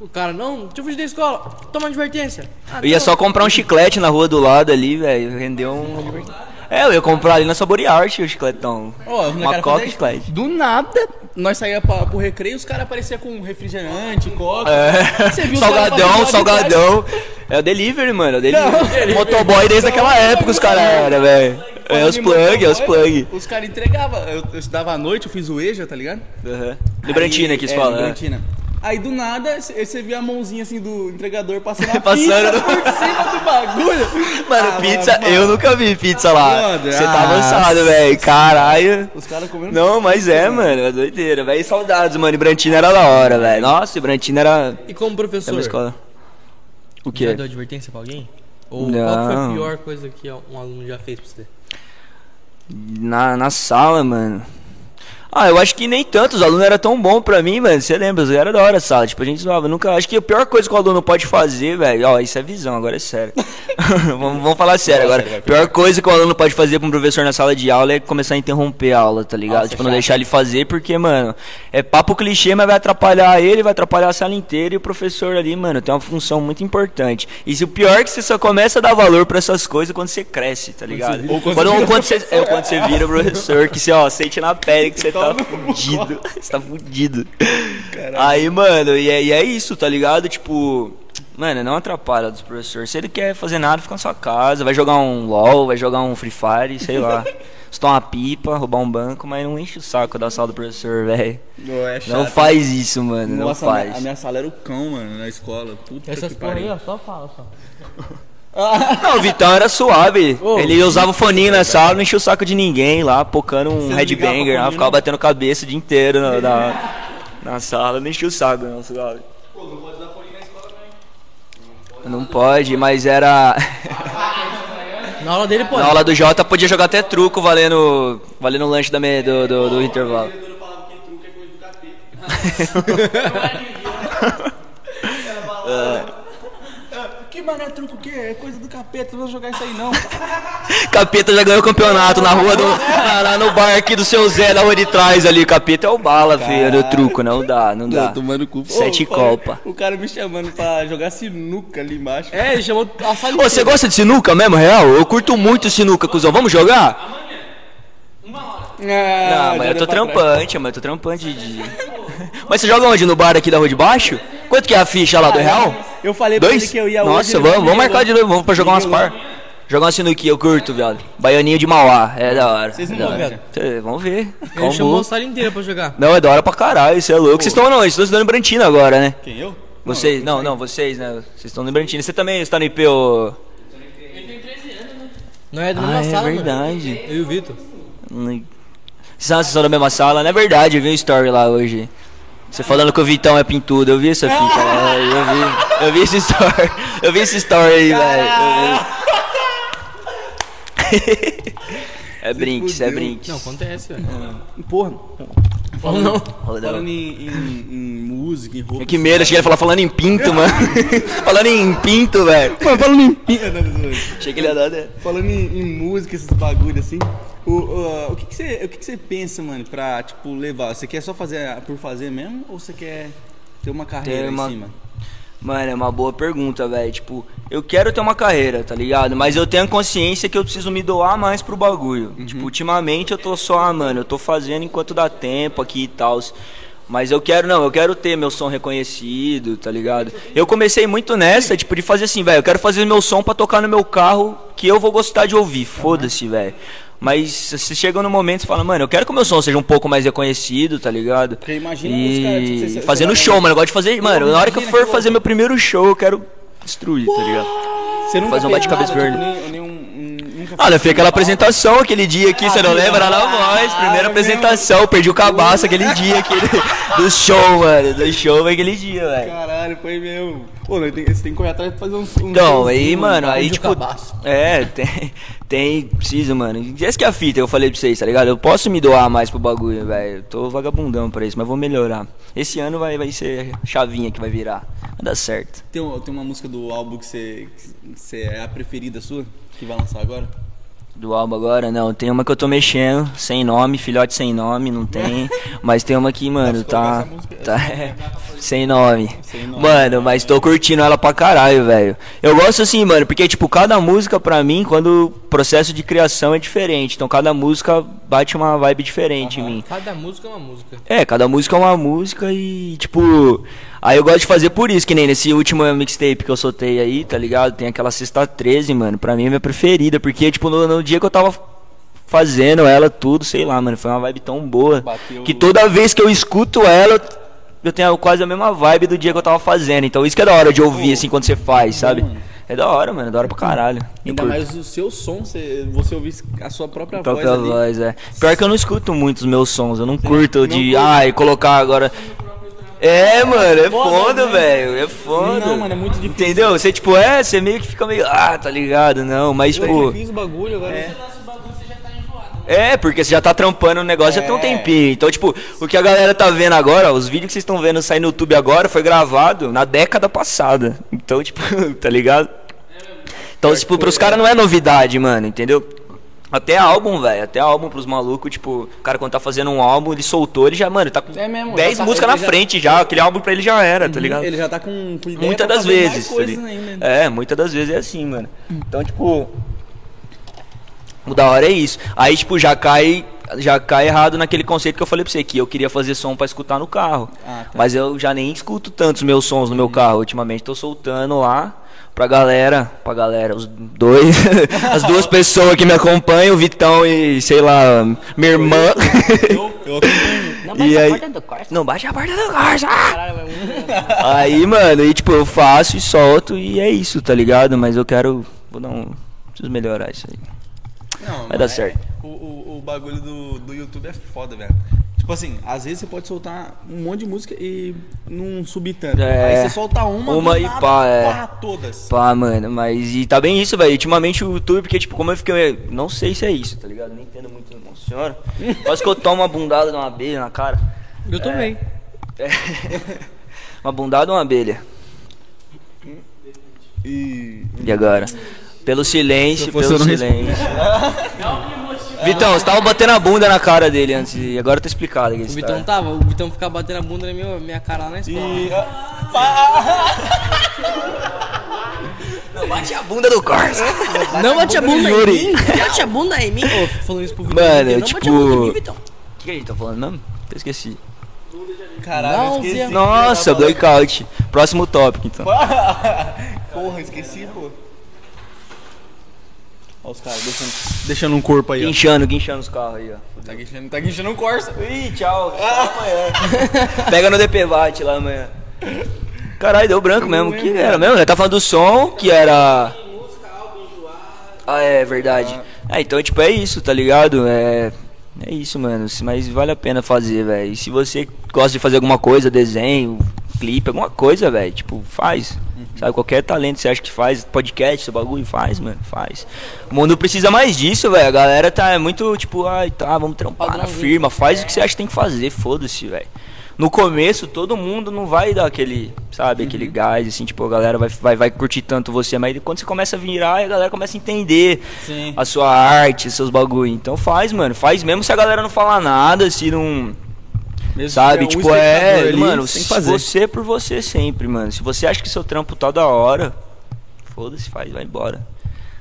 O cara, não, deixa eu fugir da escola. Toma advertência. Ah, Eu ia tá só comprar um chiclete na rua do lado ali, velho. Rendeu um. É, eu ia comprar ali na Saboriarte o chicletão. Ó, os Uma coca e chiclete. Do nada, nós saía pra, pro recreio, os caras apareciam com refrigerante, coca. É. Você viu Salgadão, salgadão. É o delivery, mano. É o delivery. Motoboy desde aquela época os caras eram, velho. É os plug, é os plug. Os caras entregavam. Eu, eu estudava à noite, eu fiz o EJA, tá ligado? Uhum. Librantina que é, se fala. né? Aí do nada, você via a mãozinha assim do entregador passando a [laughs] Passando pizza por cima do bagulho. Mano, Ah, pizza, mano, eu nunca vi pizza lá. Você tá ah, avançado, velho. Caralho. Os caras comendo. Não, mas é, mano, é doideira, velho. Saudades, mano. E Brantina era da hora, velho. Nossa, e Brantina era. E como professor, uma escola. O já quê? deu advertência pra alguém? Ou qual que foi a Não. pior coisa que um aluno já fez pra você? Na, na sala, mano. Ah, eu acho que nem tanto, os alunos eram tão bons pra mim, mano. Você lembra, era da hora a sala. Tipo, a gente zoava. Nunca. Acho que a pior coisa que o aluno pode fazer, velho. Ó, isso é visão, agora é sério. [laughs] [laughs] vamos, vamos falar sério agora. sério, vai, Pior coisa que o aluno pode fazer pra um professor na sala de aula é começar a interromper a aula, tá ligado? Nossa, tipo, não deixar ele fazer, porque, mano, é papo clichê, mas vai atrapalhar ele, vai atrapalhar a sala inteira e o professor ali, mano, tem uma função muito importante. E se o pior é que você só começa a dar valor pra essas coisas quando você cresce, tá ligado? Ou quando quando, você quando você, é, quando você vira professor, que você, ó, sente na pele que você [laughs] tá fudido. Você tá fudido. Aí, mano, e é, e é isso, tá ligado? Tipo, mano, não atrapalha dos professores. Se ele quer fazer nada, fica na sua casa, vai jogar um LOL, vai jogar um Free Fire, sei lá. [laughs] Estourar uma pipa, roubar um banco, mas não enche o saco da sala do professor, velho. Não, é Não faz isso, mano, não Nossa, a minha- faz. a minha sala era o cão, mano, na escola. Puta Essas que porra aí, pariu. ó, só fala, só. [laughs] Não, o Vitão era suave. Ô. ele usava o foninho na sala, não enchia o saco de ninguém lá, pocando um headbanger, lá, foninho, ficava não? batendo cabeça o dia inteiro na, na, na sala, não enchia o saco, não, suave. Não pode, mas era. [laughs] Na aula dele pode. Na aula do Jota podia jogar até truco valendo, valendo o lanche da me, do, do, do intervalo. Que mané truco o quê? É coisa do capeta, não vou jogar isso aí não. [laughs] Capeta já ganhou o campeonato na rua do. na- lá no bar aqui do seu Zé, na rua de trás ali. Capeta é o bala, filho, do truco, não dá, não dá. Não, tomando cu. Sete Ô, pai, copa. O cara me chamando pra jogar sinuca ali embaixo. É, ele chamou a sala Ô, você gosta de sinuca mesmo, real? Eu curto muito sinuca, cuzão. Vamos jogar? Ah, Não, mas já eu tô trampante, mas eu tô trampante de. Mas você joga onde? No bar aqui da rua de baixo? Quanto que é a ficha lá do real? Eu falei pra Dois? ele que eu ia hoje. Nossa, ele vamos, vamos marcar de novo, vamos pra jogar umas par. Jogar uma sinuquinha, eu curto, viado. Baianinho de Mauá, é da hora. Vocês não é da vão. Cê- Vamos ver. Ele Combo. chamou a sala inteira pra jogar. Não, é da hora pra caralho, isso é louco. Vocês estão não, vocês estão estudando em Brantina agora, né? Quem, eu? Vocês, não, não, vocês, né? Vocês estão no Brantina. Você também está no IP, ô... Não é da Ah, mesma é sala, verdade. mano. Eu e o Vitor. Hum, Vocês estão na mesma sala? Não é verdade, eu vi um story lá hoje. Você falando que o Vitão é pintudo, eu vi essa fita [laughs] lá, eu vi, eu vi esse story, eu vi esse story aí, velho. [laughs] É brinks, é brinks. Não, acontece, velho. Porra. Ou não. Falando em, em- em música, em roupa. Que medo, achei que ele ia falar falando em pinto, mano. [laughs] falando em pinto, velho. Mano, falando em pi- Não, não, não. Achei que ele ia dar, né? Falando em, em música, esses bagulho assim. O, o, o que que você o que que você pensa, mano, pra, tipo, levar? Você quer só fazer por fazer mesmo? Ou você quer ter uma carreira Ter uma- em cima? Mano, é uma boa pergunta, velho. Tipo, eu quero ter uma carreira, tá ligado? Mas eu tenho consciência que eu preciso me doar mais pro bagulho. Tipo, ultimamente eu tô só, ah, mano, eu tô fazendo enquanto dá tempo aqui e tal. Mas eu quero, não, eu quero ter meu som reconhecido, tá ligado? Eu comecei muito nessa, tipo, de fazer assim, velho, eu quero fazer meu som pra tocar no meu carro que eu vou gostar de ouvir. Foda-se, velho. Mas você chega no momento e fala, mano, eu quero que o meu som seja um pouco mais reconhecido, tá ligado? Porque imagina e... caras, tipo, você- você- fazendo show, mano. Eu gosto de fazer. Mano, na hora que eu for que fazer meu primeiro show, eu quero destruir, tá ligado? Você nunca Fazer um bate-cabeça verde. tipo, Olha, fez foi aquela apresentação aquele dia aqui, você não lembra? Lá na voz, primeira Ah, apresentação, perdi o cabaço aquele dia aquele, do show, mano. Do show aquele dia, velho. Caralho, foi mesmo. Pô, tem- você tem que correr atrás pra fazer uns. uns Então, showzinho, aí, mano, aí tipo. cabaço? É, tem. Tem. Precisa, mano. Essa que é a fita, eu falei pra vocês, tá ligado? Eu posso me doar mais pro bagulho, velho. Eu Tô vagabundão pra isso, mas vou melhorar. Esse ano vai, vai ser chavinha que vai virar. Vai dar certo. Tem, um- tem uma música do álbum que você, que você é a preferida sua? Que vai lançar agora? Do álbum agora, não. Tem uma que eu tô mexendo, sem nome, filhote sem nome, não tem. [laughs] Mas tem uma que, mano, tá. tá é, [laughs] sem nome. Sem nome. Mano, mas tô curtindo ela pra caralho, velho. Eu gosto assim, mano, porque, tipo, cada música pra mim, quando o processo de criação é diferente. Então cada música bate uma vibe diferente em mim. Cada música é uma música. É, cada música é uma música e, tipo. Aí eu gosto de fazer por isso, que nem nesse último mixtape que eu soltei aí, tá ligado? Tem aquela Sexta 13, mano. Pra mim é minha preferida, porque, tipo, no, no dia que eu tava fazendo ela, tudo, sei lá, mano, foi uma vibe tão boa. Bateu Que toda vez que eu escuto ela, eu tenho quase a mesma vibe do dia que eu tava fazendo. Então isso que é da hora de ouvir, assim, quando você faz, sabe? mano. É da hora, mano, é da hora pra caralho. Eu Ainda curto. mais o seu som, você, você ouvir a sua própria, Própria voz ali. voz, é. Pior que eu não escuto muito os meus sons, eu não curto não de, ai, colocar agora. É, mano, é foda, velho, é foda. Não, mano, é muito difícil. Entendeu? Você, tipo, é, você meio que fica meio, ah, tá ligado, não, mas, Eu tipo, fiz o bagulho agora. É. é, porque você já tá trampando o negócio já tem um É. tempinho. Então, tipo, o que a galera tá vendo agora, ó, os vídeos que vocês estão vendo sair no YouTube agora, foi gravado na década passada. Então, tipo, [laughs] tá ligado? Então, tipo, pros caras não é novidade, mano, entendeu? Até álbum, velho. Até álbum pros malucos, tipo, o cara quando tá fazendo um álbum, ele soltou, ele já, mano, ele tá com É mesmo, 10 já tá- músicas na já- frente já. Aquele álbum pra ele já era, tá ligado? Ele já tá com, com ideia Muitas das vezes. tá coisas ainda. É, muitas das vezes é assim, mano. Então, tipo. O da hora é isso. Aí, tipo, já cai. Já cai errado naquele conceito que eu falei pra você, que eu queria fazer som pra escutar no carro. Ah, tá. Mas eu já nem escuto tantos meus sons no meu carro ultimamente. Tô soltando lá pra galera. Pra galera, os dois. [laughs] as duas pessoas que me acompanham, o Vitão e, sei lá, minha irmã. Eu [laughs] acompanho. Não E bate a aí- porta do Corsa. Não baixa a porta do Corsa! Caralho, mas- Aí, mano, e tipo, eu faço e solto e é isso, tá ligado? Mas eu quero. Vou dar um. Preciso melhorar isso aí. Não, Vai dar mas é- certo. O, o, o bagulho do, do YouTube é foda, velho. Tipo assim, às vezes você pode soltar um monte de música e não subir tanto. É. Aí você solta uma, Uma e nada, pá, é. pá, todas. Pá, mano, mas e tá bem isso, velho. Ultimamente o YouTube, porque, tipo, como eu fiquei. Não sei se é isso, tá ligado? Nem entendo muito, não funciona. [laughs] Quase que eu tomo uma bundada de uma abelha na cara. Eu também. É. [laughs] uma bundada ou uma abelha? E. E agora? Pelo silêncio, pelo eu não silêncio. [laughs] Vitão, você tava batendo a bunda na cara dele antes e agora tá explicado aqui. O Vitão tava, o Vitão ficava batendo a bunda na minha, minha cara lá na escola. e Não bate a bunda do Corsa. Não bate a bunda em Yuri. mim? Bate a bunda em mim? Ô, falando isso pro Vitão. Mano, não tipo- bate a bunda em mim, Vitão. O que a gente tá falando mesmo? Eu esqueci. Caralho, esqueci. Nossa, blackout. Próximo tópico, então. [laughs] Porra, esqueci, pô. Olha os caras deixando, deixando um corpo aí, ó. Guinchando, guinchando os carros aí, ó. Tá guinchando, tá guinchando um Corsa. Ih, tchau. Até amanhã. Pega no DPVAT lá amanhã. Caralho, deu branco mesmo. que era mesmo? Ele tá falando do som, que era. Ah, é verdade. Ah, então, tipo, é isso, tá ligado? É. É isso, mano. Mas vale a pena fazer, velho. E se você gosta de fazer alguma coisa, desenho, clipe, alguma coisa, velho, tipo, faz. Sabe, qualquer talento que você acha que faz, podcast, seu bagulho, faz, mano, faz. O mundo precisa mais disso, velho. A galera tá muito, tipo, ai, tá, vamos trampar na firma, faz o que você acha que tem que fazer, foda-se, velho. No começo, todo mundo não vai dar aquele, sabe, aquele gás, assim, tipo, a galera vai, vai, vai curtir tanto você, mas quando você começa a virar, a galera começa a entender Sim. a sua arte, seus bagulho. Então faz, mano, faz mesmo se a galera não falar nada, se não. Mesmo Sabe, um tipo, é, ali, mano, tem que fazer. você por você sempre, mano. Se você acha que seu trampo tá da hora, foda-se, faz, vai embora.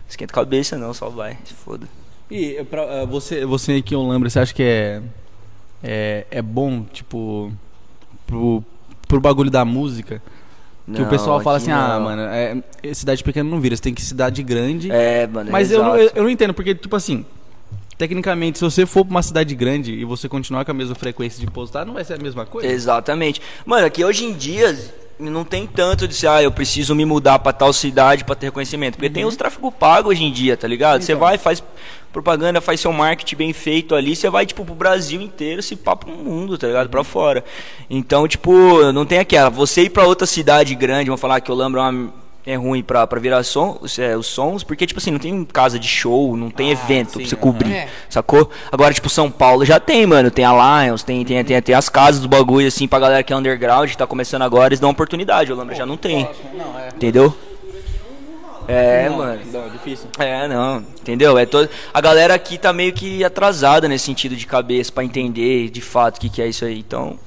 Esquenta a cabeça não, só vai, se foda. E pra, eh, você, você que eu lembro, você acha que é, é, é bom, tipo, pro, pro bagulho da música? Que o Não, pessoal fala aqui assim, ah, não. mano, é, é cidade pequena não vira, você tem que ir cidade grande. É, mano, Mas eu não, eu, eu não entendo, porque, tipo assim, tecnicamente, se você for pra uma cidade grande e você continuar com a mesma frequência de postar, não vai ser a mesma coisa? Exatamente. Mano, aqui hoje em dia não tem tanto de ser, ah, eu preciso me mudar pra tal cidade pra ter reconhecimento. Porque Uhum. tem os tráfego pago hoje em dia, tá ligado? Você Então. vai, faz propaganda, faz seu marketing bem feito ali, você vai, tipo, pro Brasil inteiro, se pá pro mundo, tá ligado? Uhum. Pra fora. Então, tipo, não tem aquela. Você ir pra outra cidade grande, vamos falar que eu lembro uma. É ruim pra, pra virar som, os, é, os sons, porque, tipo assim, não tem casa de show, não tem evento sim, pra você cobrir, É. sacou? Agora, tipo, São Paulo já tem, mano, tem a Lions, tem, tem, tem, tem as casas do bagulho, assim, pra galera que é underground, que tá começando agora, eles dão oportunidade, eu lembro, já não tem, Não, é. entendeu? É, Não, mano. Não, é difícil. É, não, entendeu? É todo... A galera aqui tá meio que atrasada nesse sentido de cabeça pra entender de fato o que, que é isso aí. Então,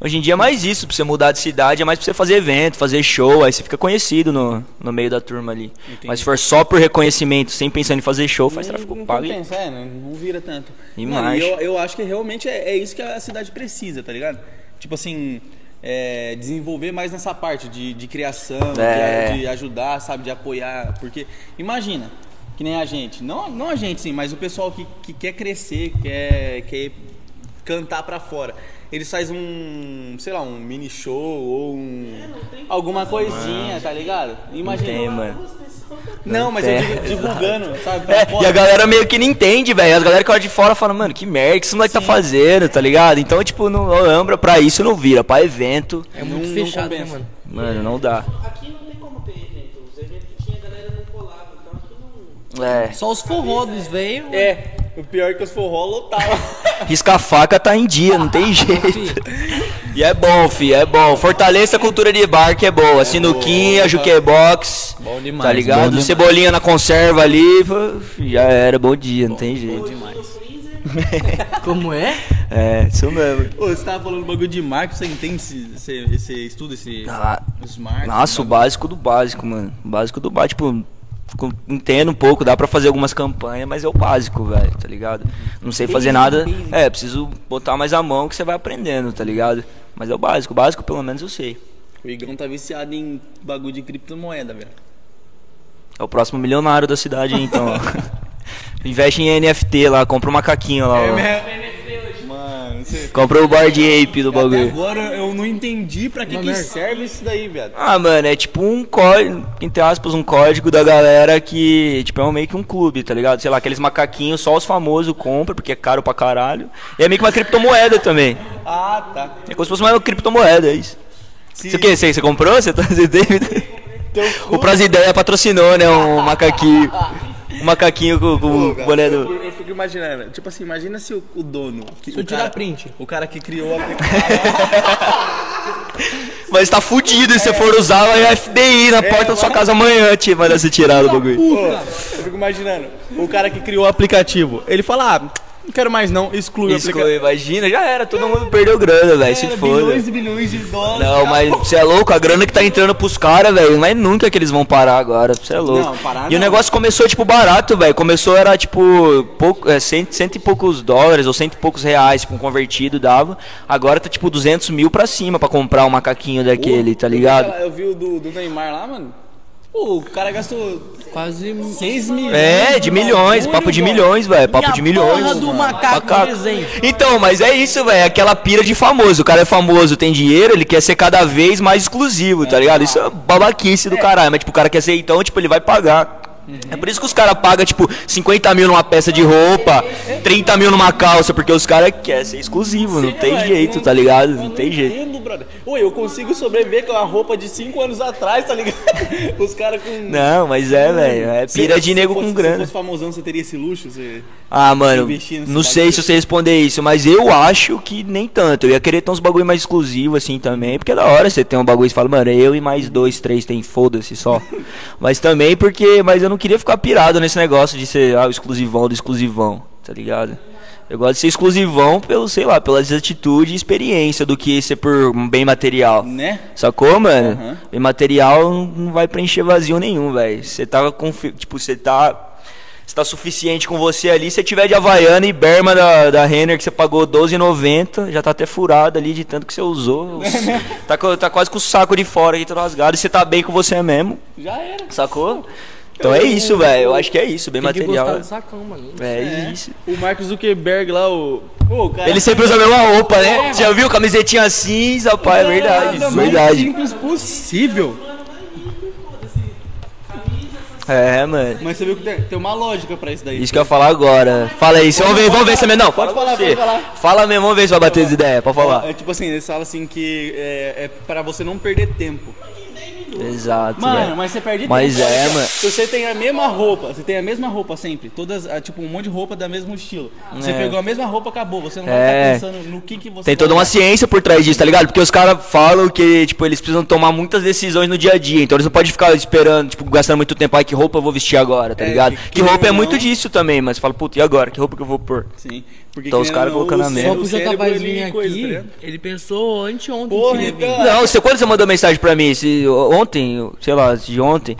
hoje em dia é mais isso, pra você mudar de cidade, é mais pra você fazer evento, fazer show, aí você fica conhecido no, no meio da turma ali. Entendi. Mas se for só por reconhecimento, sem pensar em fazer show, faz Não- tráfego não pago. e- compensa, é, não, não vira tanto. E Mano, mais. eu, eu acho que realmente é, é isso que a cidade precisa, tá ligado? Tipo assim, é, desenvolver mais nessa parte de, de criação, É. de, de ajudar, sabe, de apoiar. Porque, imagina, que nem a gente, não, não a gente sim, mas o pessoal que, que quer crescer, quer, quer cantar pra fora. Eles fazem um, sei lá, um mini show ou um. alguma coisinha, tá ligado? Imagina. Tem, mano. Não, mas tem. eu digo divulgando, sabe? É, e a galera meio que não entende, velho. As galera que olha de fora falam, mano, que merda que esse moleque tá fazendo, tá ligado? Então, tipo, não lembra pra isso, não vira. Pra evento, É muito Não- não fechado, né, compensa. mano? mano, não dá. Aqui não tem como ter evento. Os eventos que tinha, a galera não colava. Então aqui não. É. Só os forrodos veio. É, o pior é que os forró lotavam. Risca a faca tá em dia, não tem [laughs] jeito. E é bom, fi, é bom. Fortaleça a cultura de bar que é boa. Sinuquinha, jukebox. Bom demais, Tá ligado? bom demais. Cebolinha na conserva ali. Já era, bom dia, não tem jeito. [laughs] Como é? É, isso mesmo. Ô, você tava falando bagulho de marketing, você entende esse, esse, esse estudo, esse. Ah, os marketing, Nossa, o bagulho? básico do básico, mano. O básico do básico, tipo, entendo um pouco, dá pra fazer algumas campanhas, mas é o básico, velho, tá ligado? Não sei fazer nada. É, preciso botar mais a mão que você vai aprendendo, tá ligado? Mas é o básico, o básico pelo menos eu sei. O Igão tá viciado em bagulho de criptomoeda, velho. É o próximo milionário da cidade, então. [laughs] Investe em NFT lá, compra um macaquinho lá, ó. Compra o board ape do Até bagulho. agora eu não entendi pra que, que serve isso daí, velho. Ah, mano, é tipo um código, entre aspas, um código da galera que, tipo, é um- meio que um clube, tá ligado? Sei lá, aqueles macaquinhos, só os famosos compram, porque é caro pra caralho. E é meio que uma criptomoeda também. [laughs] Ah, tá. É como se fosse uma criptomoeda, é isso. Você o quê? Você, você comprou? Você, tá, você teve? O Prasideia patrocinou, né? Um macaquinho. [laughs] Um macaquinho com, com o boné Eu, do. eu fico imaginando, tipo assim, imagina se o, o dono. Que, Se eu o tirar print. O cara que criou a [laughs] aplicativo. Mas tá fudido, e se você for usar, vai FBI na porta da sua casa amanhã, tio, vai dar você tirar do bagulho. Eu fico imaginando, o cara que criou o aplicativo, ele fala, ah, não quero mais não, exclui o Exclui, imagina, já era, todo mundo perdeu grana, velho, se foda. bilhões e bilhões de dólares. Não, mas você é louco, a grana que tá entrando pros caras, velho, não é nunca que eles vão parar agora, você é louco. Não, parar e o não. negócio começou, tipo, barato, velho, começou, era, tipo, pouco, é, cento, cento e poucos dólares, ou cento e poucos reais, tipo, um convertido dava, agora tá, tipo, 200 mil pra cima pra comprar um macaquinho daquele, tá ligado? Eu vi o do, do Neymar lá, mano. Pô, o cara gastou Quase 6 milhões. É, de milhões, papo de milhões, velho, papo E de milhões. porra do macaco Macaco. Então, mas é isso, velho. Aquela pira de famoso. O cara é famoso, tem dinheiro, ele quer ser cada vez mais exclusivo, tá ligado? Isso é babaquice do caralho. Mas, tipo, o cara quer ser então, tipo, ele vai pagar. É por isso que os caras pagam, tipo, 50 mil numa peça de roupa, 30 mil numa calça, porque os caras querem ser exclusivo, não tem jeito, não- tá ligado? eu Não tem jeito. entendo, brother. Oi, eu consigo sobreviver com a roupa de 5 anos atrás, tá ligado? [laughs] Os caras com. Não, mas é, velho. É pira Se- de se nego fosse- com Se grana. fosse famosão, você teria esse luxo? Você... Ah, mano, investir nesse não sei bagulho. se você responder isso, mas eu acho que nem tanto. Eu ia querer ter uns bagulho mais exclusivo assim também, porque é da hora você ter um bagulho e fala, mano, eu e mais dois, três tem, foda-se só. [laughs] mas também porque, mas eu não queria ficar pirado nesse negócio de ser ah, o exclusivão do exclusivão, tá ligado? Eu gosto de ser exclusivão pelo, sei lá, pelas atitudes e experiência do que ser por um bem material. Né? Sacou, mano? Aham. Bem material não- vai preencher vazio nenhum, velho. Você tava com. Tipo, você tá. Você tá suficiente com você ali. Se tiver de Havaiana e Berma da, da Renner que você pagou R$12,90, já tá até furado ali de tanto que você usou. [laughs] tá, tá quase com o saco de fora aqui, todo rasgado. E você tá bem com você mesmo, Já era. sacou? Então é isso, velho. Eu acho que é isso, bem Tem que material. gostar do sacão, mano. É isso. O Mark Zuckerberg lá, o. Pô, cara. Ele sempre usa a mesma roupa, né? Já viu? Camisetinha cinza, pai, é verdade. Nada mais Verdade. simples possível. É, mano. Mas você viu que tem, tem uma lógica pra isso daí. Isso que eu ia falar agora. Fala aí, vamos ver, vamos ver se é mesmo. Não, Pode fala falar, você. pode falar. Fala mesmo, vamos ver se vai bater as ideias. Pode falar. É tipo assim, eles falam assim que é, é pra você não perder tempo. Exato, Mano, mas você perde Mas tempo. é, Olha, mano. Se você tem a mesma roupa, você tem a mesma roupa sempre, todas, ah, tipo, um monte de roupa da mesmo estilo. Você É. pegou a mesma roupa, acabou. Você não É. vai estar pensando no que, que você Tem toda uma ciência por trás disso, tá ligado? Porque os caras falam que, tipo, eles precisam tomar muitas decisões no dia a dia. Então eles não podem ficar esperando, tipo, gastando muito tempo. Ai, que roupa eu vou vestir agora, tá É, ligado? que- Que, roupa é não- muito disso também, mas fala, puta, e agora? Que roupa que eu vou pôr? Sim. Porque Então os caras colocando a. Só o cérebro, vai ele coisa, aqui, tá ele pensou anteontem Porra, então- Não, você quando você mandou mensagem pra mim, se, ontem, sei lá, de ontem,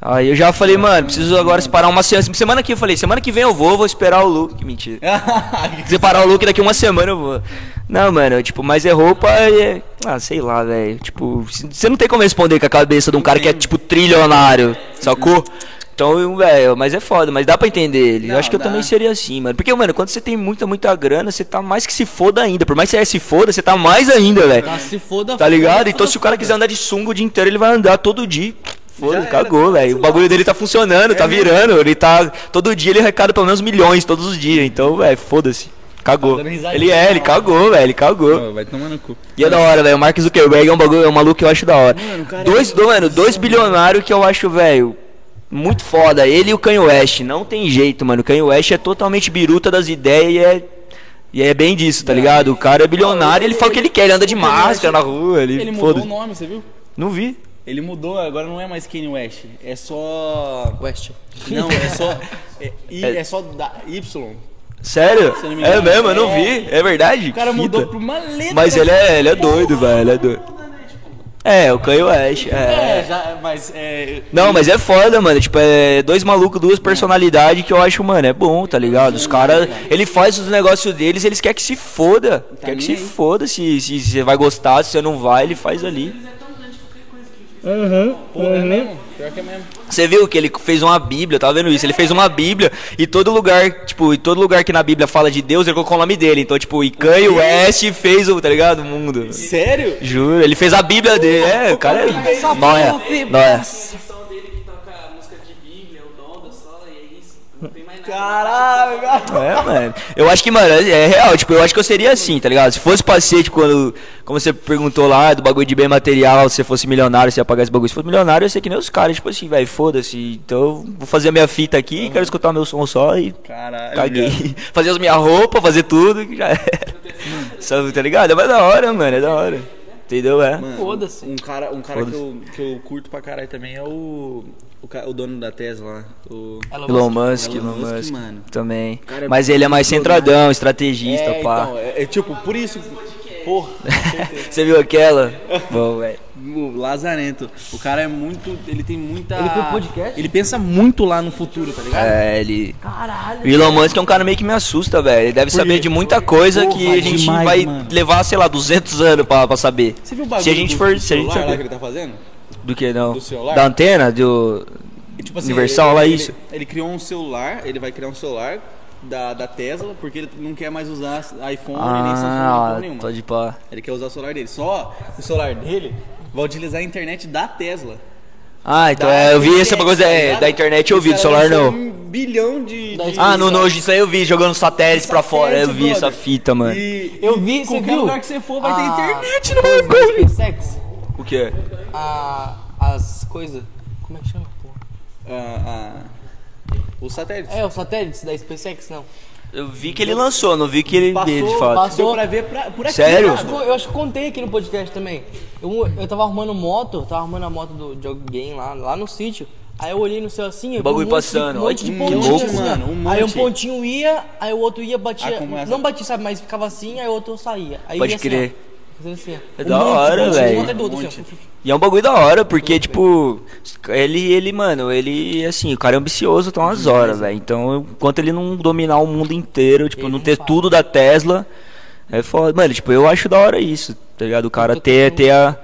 aí eu já falei, mano, preciso agora separar uma semana. Semana que eu falei, semana que vem eu vou, vou esperar o look. Que mentira. [laughs] Separar o look daqui uma semana eu vou. Não, mano, tipo, mas é roupa e é. Ah, sei lá, velho. Tipo, você não tem como responder com a cabeça de um cara que é, tipo, trilionário, sacou? Então, eu, velho, mas é foda, mas dá pra entender ele. Não, eu acho que eu dá. também seria assim, mano. Porque, mano, quando você tem muita, muita grana, você tá mais que se foda ainda. Por mais que você se foda, você tá mais ainda, velho. Ah, se foda, Tá ligado? foda, Então se o cara foda. quiser andar de sunga o dia inteiro, ele vai andar todo dia. Foda, era, cagou, tá velho. O bagulho dele tá funcionando, tá virando. Ele tá. Todo dia ele arrecada pelo menos milhões, todos os dias. Então, velho, foda-se. Cagou. Tá Ele é, ele cagou, velho. Ele cagou. Vai tomar no cu. E é da hora, velho. O Mark Zuckerberg é um bagulho, é um maluco que eu acho da hora. Mano, cara dois, é do, mano, dois bilionários que eu acho, velho. Muito foda. Ele e o Kanye West. Não tem jeito, mano. O Kanye West é totalmente biruta das ideias e é. E é bem disso, tá ligado? O cara é bilionário e ele fala o que ele quer, ele anda de máscara na rua, ele, Ele mudou o nome, você viu? Não vi. Ele mudou, agora não é mais Kanye West. É só. West. Não, é só. É, I- é só da Y. Sério? É mesmo, eu não É. vi. É verdade? O cara Que mudou fita. pra uma letra. Mas ele é, ele é doido, velho. Ele é doido. É, o Kanye West. É, É. já, mas é. Não, mas é foda, mano. Tipo, é dois malucos, duas personalidades que eu acho, mano, é bom, tá ligado? Os caras, ele faz os negócios deles, eles querem que se foda. Quer que se foda se, se você vai gostar, se você não vai, ele faz ali. Pô, é mesmo? Pior que é mesmo. Você viu que ele fez uma Bíblia, eu tava vendo isso. Ele fez uma Bíblia e todo lugar, tipo, em todo lugar que na Bíblia fala de Deus, ele colocou o nome dele. Então, tipo, e Kanye West fez o, tá ligado? O mundo. Sério? Juro, ele fez a Bíblia dele. É, o cara é. Noia. Noia. som dele que toca música de Bíblia, o Donda só, e é isso. Não tem mais nada. Caralho, cara. É, mano. Eu acho que, mano, é é real. Tipo, eu acho que eu seria assim, tá ligado? Se fosse ser, tipo, quando. Como você perguntou lá, do bagulho de bem material, se você fosse milionário, você ia pagar esse bagulho. Se fosse milionário, eu ia ser que nem os caras, tipo assim, velho, foda-se. Então, eu vou fazer a minha fita aqui, quero escutar meu som só e. Caralho. Caguei. [laughs] fazer as minhas roupas, fazer tudo, que já era. [laughs] Sabe, tá ligado? É mais da hora, mano, é da hora. Entendeu? É. Foda-se. Um cara, um cara que, eu, que eu curto pra caralho também é o. O, o dono da Tesla. O. Elon Musk, Elon Elon Musk, Musk, mano. também. cara é Mas ele é mais centradão, estrategista, é, pá. então, é, é tipo, por isso. Porra, [laughs] Você viu aquela? Bom, velho. o Lazarento. O cara é muito. Ele tem muita. Ele foi podcast? Ele pensa muito lá no futuro, tá ligado? É, ele. Caralho. O Elon Musk é um cara meio que me assusta, velho. Ele deve Por saber quê? de muita coisa que Porra, a gente demais, vai mano. levar, sei lá, 200 anos pra, pra saber. Você viu o bagulho Se a gente for. do Se a gente celular lá saber. que ele tá fazendo? Do que não? do celular? Da antena? Do. E, tipo assim, Universal, ele, lá ele- isso. Ele, criou um celular, ele vai criar um celular da, da Tesla, porque ele não quer mais usar iPhone nem Samsung Ah, nenhuma. pode pá. Ele quer usar o celular dele. Só o celular dele vai utilizar a internet da Tesla. Ah, então Da é, eu vi essa tá é, ligado? da internet eu vi, do celular não. Um bilhão de. de Ah, no nojo, isso aí eu vi, jogando satélite pra fora. Eu vi Satélite, essa brother. fita, mano. E, Eu e vi, você qualquer viu? lugar que você for vai ter Ah, internet no coisa bagulho. SpaceX, O que? a, as coisas. Como é que chama? porra? Ah, ah, os satélites. É, os satélites da SpaceX, não. Eu vi que ele lançou, não vi que ele Passou, dele de fato. passou. Pra ver pra, por aqui. Sério? Eu cara. acho, que- eu acho que contei aqui no podcast também. Eu, eu tava arrumando moto, tava arrumando a moto do, de alguém lá, lá no sítio. Aí eu olhei no céu assim, eu vi bagulho um monte passando, de, um monte de que pontinho louco, assim, mano, um Aí um monte. pontinho ia, aí o outro ia, batia. Ah, essa? não batia, sabe, mas ficava assim, aí o outro saía. Aí Pode ia assim, crer. ó, fazendo assim, ó. É Um da monte hora, velho. um assim. E é um bagulho da hora, porque, tipo, ele, ele, mano, ele, assim, o cara é ambicioso, tá umas horas, velho. Então, enquanto ele não dominar o mundo inteiro, tipo, Ele não ter para. tudo da Tesla, é foda. Mano, tipo, eu acho da hora isso, tá ligado? O cara ter, ter a.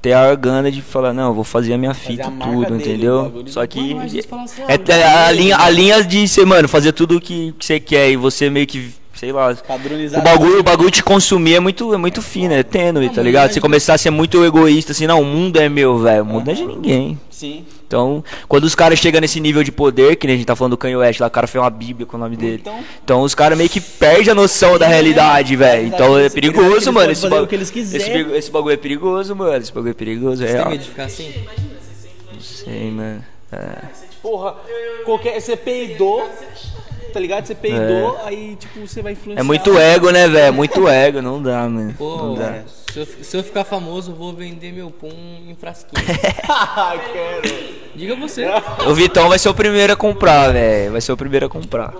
Ter a gana de falar, não, eu vou fazer a minha fita a e tudo, dele, entendeu? Só que. Mano, assim, É, é a, linha, a linha de ser, mano, fazer tudo o que, que você quer e você meio que, sei lá. O bagulho, o bagulho te consumir é muito, é muito fino, é tênue, tá mas ligado? Você começar a ser muito egoísta, assim, não, o mundo é meu, velho. O mundo é de ninguém. Sim. Então, quando os caras chegam nesse nível de poder, que nem a gente tá falando do Kanye West, lá o cara fez uma bíblia com o nome dele. Então- Então, os caras meio que perdem a noção da realidade, velho. Então é perigoso, mano. Esse, o ba- que eles esse, esse bagulho é perigoso, mano. Esse bagulho é perigoso, é Você tem real. medo de ficar assim? Não sei, mano. É. Porra, qualquer. Você peidou, tá ligado? Você peidou, aí, tipo, você vai influenciar. É muito ego, né, velho? Muito ego, não dá, mano. Pô, Não dá. se eu, se eu ficar famoso, eu vou vender meu pum em frasquinho. [laughs] Quero. Diga você. O Vitão vai ser o primeiro a comprar, velho. Vai ser o primeiro a comprar.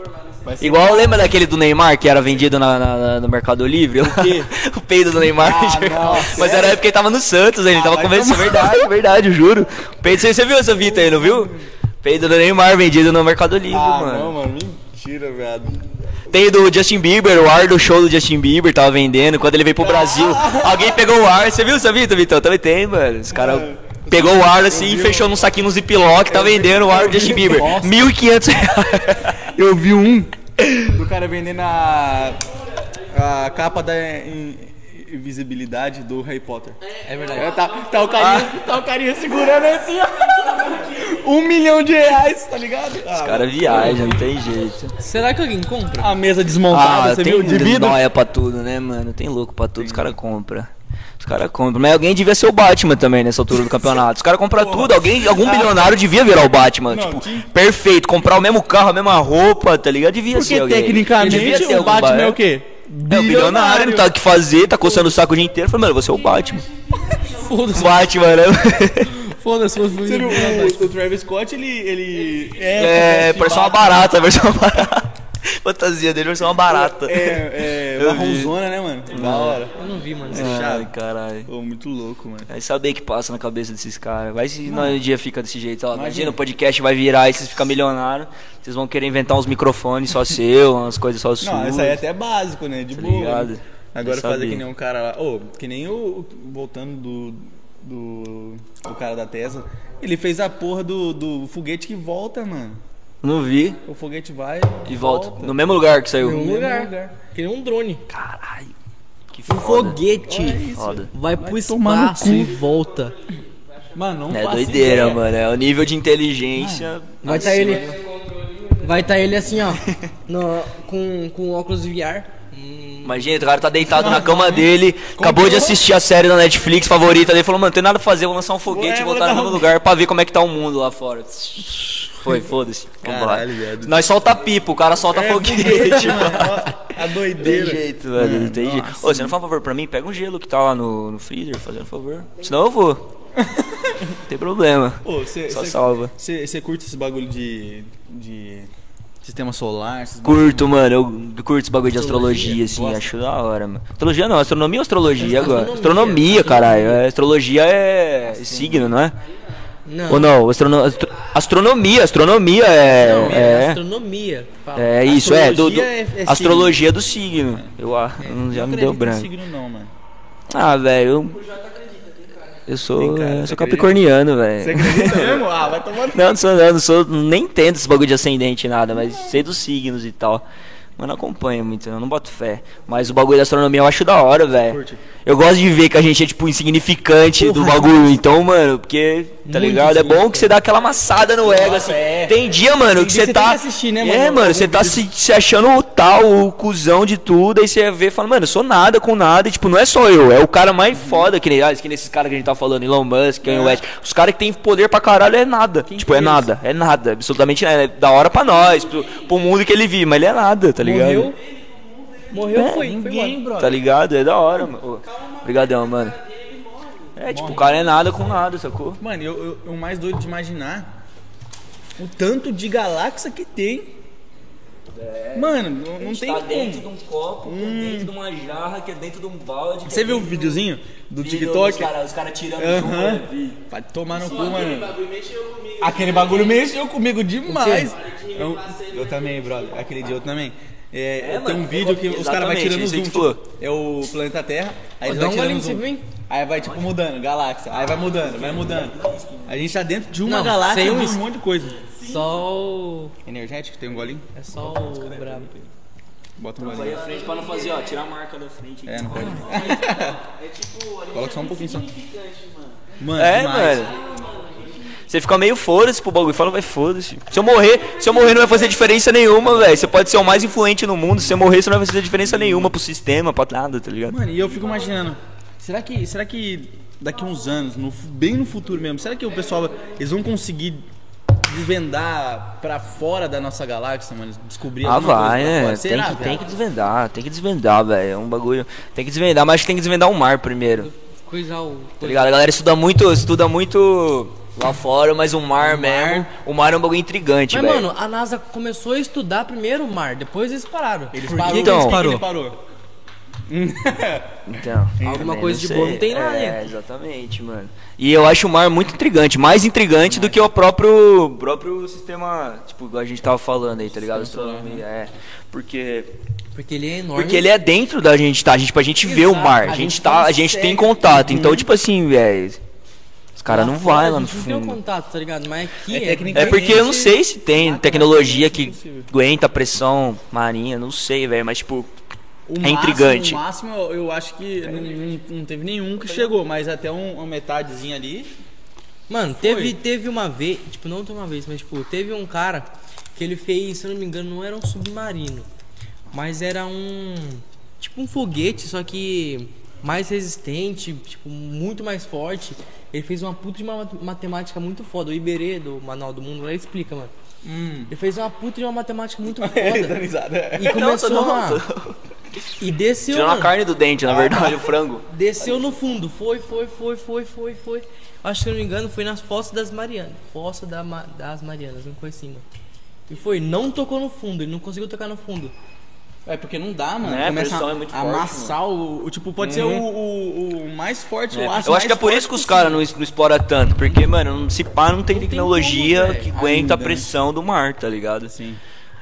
Igual lembra daquele do Neymar que era vendido na, na- na- no Mercado Livre? O quê? [laughs] o peido do Neymar. não, [laughs] Mas era porque ele tava no Santos, ele tava vai começando. Verdade, verdade, eu juro. O peido, você, você viu essa fita aí, não viu? Peido do Neymar vendido no Mercado Livre, Ah, mano. não, mano, mentira, viado. Tem do Justin Bieber, o ar do show do Justin Bieber tava vendendo quando ele veio pro Brasil. Alguém pegou o ar, você viu essa fita, Vitão? Também tem, mano. Os caras pegou o ar assim e fechou num saquinho no ziplock, tá vendendo o ar do Justin Bieber. Nossa. 1.500 reais. Eu vi um do cara vendendo a, a capa da in- invisibilidade do Harry Potter. É verdade. É, tá, tá, o carinha, tá o carinha segurando assim, ó. Um milhão de reais, tá ligado? Os caras viajam, não tem jeito. Será que alguém compra? A mesa desmontada, Ah, você tem viu? De vidro. nóia pra tudo, né, mano? Tem louco pra tudo, os caras compram. Os caras compram. Mas alguém devia ser o Batman também nessa altura do campeonato. Os caras compram tudo. Alguém, algum bilionário devia virar o Batman. Não, tipo, que- perfeito. Comprar o mesmo carro, a mesma roupa, tá ligado? Devia ser Porque alguém. tecnicamente Devia ser o Batman ba- é o quê? É o bilionário, não tá o que fazer, tá coçando o saco o dia inteiro. Falei, mano, você é o Batman. Foda-se, Batman, né? [laughs] foda-se. foda-se. Seria o, o Travis Scott, ele. ele É, parece uma barata, parece uma barata. [laughs] Fantasia dele parece uma barata. É, é, [laughs] Eu vi. marronzona, né, mano? Da hora. Eu não vi, mano. Ai, caralho. Pô, muito louco, mano. Vai saber o que passa na cabeça desses caras. Vai se nós um dia fica desse jeito. Ó, imagina o podcast vai virar e vocês ficam milionários. Vocês vão querer inventar uns microfones só [laughs] seu, umas coisas só suas. Não, isso aí é até básico, né? De Tá boa. ligado? né? Agora Vai fazer que nem um cara lá. Ô, que nem o. o- Voltando do. Do. Do cara da Tesla. Ele fez a porra do, do foguete que volta, mano. Não vi O foguete vai. e volta. No mesmo lugar que saiu. Um mesmo lugar. lugar. Que nem um drone. Caralho. Que Um foda. foguete Foda. vai pro tomar no espaço e volta. Mano, não É doideira, ideia. mano. É o nível de inteligência. Vai estar acima. ele. Vai estar ele assim, ó. [laughs] no- com, com óculos VR. Imagina, o cara tá deitado na cama dele, acabou de assistir a série da Netflix favorita dele, falou, mano, tem nada pra fazer, vou lançar um foguete Ué, e voltar no mesmo um- lugar pra ver como é que tá o mundo lá fora. [laughs] Foi, foda-se. Vambora. Caralho, viado. Nós solta pipa, o cara solta É, foguete. mano. A Tem doideira. jeito, velho, não tem jeito. Ô, você não faz um favor pra mim? Pega um gelo que tá lá no, no freezer, fazendo um favor. Senão eu vou. Não tem problema. Pô, você. Só você- salva. Você curte esse bagulho de. de. sistema solar? Curto, mano, eu curto esse bagulho de astrologia, assim, Gosta? acho da hora, mano. Astrologia não, astronomia ou astrologia agora? Astronomia. Astronomia, caralho. É, Astrologia é signo, não é? Não. Ou não? Astrono... astro- Astronomia, astronomia é. Não, é, é, astronomia. Fala. é isso, é. Do, do- Astrologia é- é signo. astrologia do signo. Eu ah, não- já Não me acredito deu branco. signo, não, mano. Ah, velho. Eu, eu sou, cara, eu você sou capricorniano, Você velho. acredita [laughs] mesmo? Ah, vai tomando. Não, não sou, não, não sou, nem entendo esse bagulho de ascendente nada, mas sei dos signos e tal. Mas não acompanho muito, eu não boto fé. Mas o bagulho da astronomia eu acho da hora, velho. Eu gosto de ver que a gente é, tipo, insignificante do bagulho. Então, mano, porque, tá Muito ligado? É bom que você dá aquela amassada no ego, assim. é. Tem dia, mano, que dia você tá. tem que assistir, né, É, mano? mano, você tá se, se achando o tal, o cuzão de tudo. Aí você vê e fala, mano, eu sou nada com nada. E, tipo, não é só eu, é o cara mais foda que nem, ah, que nem esses caras que a gente tá falando, Elon Musk, Kanye West. Os caras que tem poder pra caralho é nada. tipo, é nada, é nada. Absolutamente nada. É da hora pra nós, pro, pro mundo que ele vive, mas ele é nada, tá ligado? Morreu. Morreu, É, foi. foi embora. Tá ligado? É da hora, mano. Obrigadão, mano. É, tipo, o cara é nada com nada, sacou? Mano, eu, eu, eu mais doido de imaginar o tanto de galáxia que tem. Mano, não, não tem como. um copo, é dentro de uma jarra, que é dentro de um balde. Você viu o videozinho do Os TikTok? caras cara tirando Aham. vi. Vai tomar no cu, mano. Aquele bagulho mexeu comigo demais. Eu, eu também, brother. Aquele dia eu também. É, É, tem um mano, vídeo que os caras vão tirando zoom. tipo, é o planeta Terra. Aí eles Dá vai um tirando zoom. Aí vai tipo mudando, galáxia. Aí vai mudando, vai mudando. A gente tá dentro de uma Não, galáxia sem de um- um monte de coisa. Só o. Energético, tem um golinho? É só o brabo. Bota um golinho. a frente pra não fazer, ó, tirar a marca da frente. É, não pode. [laughs] Coloca só um pouquinho só. Mano, É, demais. mano. Você fica meio foda-se pro bagulho. Fala, vai foda-se. Se eu morrer, se eu morrer não vai fazer diferença nenhuma, velho. Você pode ser o mais influente no mundo. Se você morrer, você não vai fazer diferença nenhuma pro sistema, pra nada, tá ligado? Mano, e eu fico imaginando, será que, será que daqui uns anos, no bem no futuro mesmo, será que o pessoal, eles vão conseguir desvendar pra fora da nossa galáxia, mano? Descobrir Ah, alguma vai, coisa né? fora? Tem que, tem que desvendar, tem que desvendar, velho. É um bagulho. Tem que desvendar, mas acho que tem que desvendar o mar primeiro. Coisar o. Tá ligado? A galera estuda muito, estuda muito lá fora, mas o mar mesmo. O mar é um bagulho intrigante, Mas, velho. mano, a NASA começou a estudar primeiro o mar, depois eles pararam. Eles Por pararam, que Então. que ele parou? Então, [laughs] Alguma também coisa de sei. boa não tem lá É, dentro. exatamente, mano. E eu acho o mar muito intrigante, mais intrigante do que o próprio próprio sistema, tipo, igual a gente tava falando aí, tá ligado? Astronomia, é. Porque Porque ele é enorme. porque ele é dentro da gente, tá? A gente, tipo, a gente vê o Exato, mar, a a gente gente tá, a gente tem contato. Então, tipo assim, velho, os caras não vai lá no gente Não tem fundo. contato, tá ligado? Mas aqui É é. É porque eu não sei se tem tecnologia que aguenta a pressão marinha, não sei, velho, mas tipo, O É máximo- intrigante. O máximo, eu eu acho que não, não- não teve nenhum que chegou, mas até um, uma metadezinha ali. Mano, teve, teve uma vez, tipo, não teve uma vez, mas tipo, teve um cara que ele fez, se eu não me engano, não era um submarino, mas era um tipo um foguete, só que mais resistente, tipo, muito mais forte. Ele fez uma puta de uma mat- matemática muito foda. O Iberê do Manual do Mundo lá explica, mano. Hum. Ele fez uma puta de uma matemática muito [laughs] Ele foda. risada. E começou Não, não, tô- E desceu, Tirando a carne do dente, na verdade, o frango. Desceu no fundo. Foi, foi, foi, foi, foi, foi. Acho que se eu não me engano, foi nas fossas das Marianas. Fossa da Ma- das Marianas, uma coisa assim, mano. E foi, não tocou no fundo, ele não conseguiu tocar no fundo. É porque não dá, mano. Né, a Começa pressão a é muito a forte, amassar o, o- Tipo, pode ser o, o, o mais forte, É, o aço Eu acho que é por isso que os caras não, não exploram tanto. Porque, mano, se pá, não tem Não tem tecnologia como, velho. que aguenta Ainda, a né? pressão do mar, tá ligado? Sim.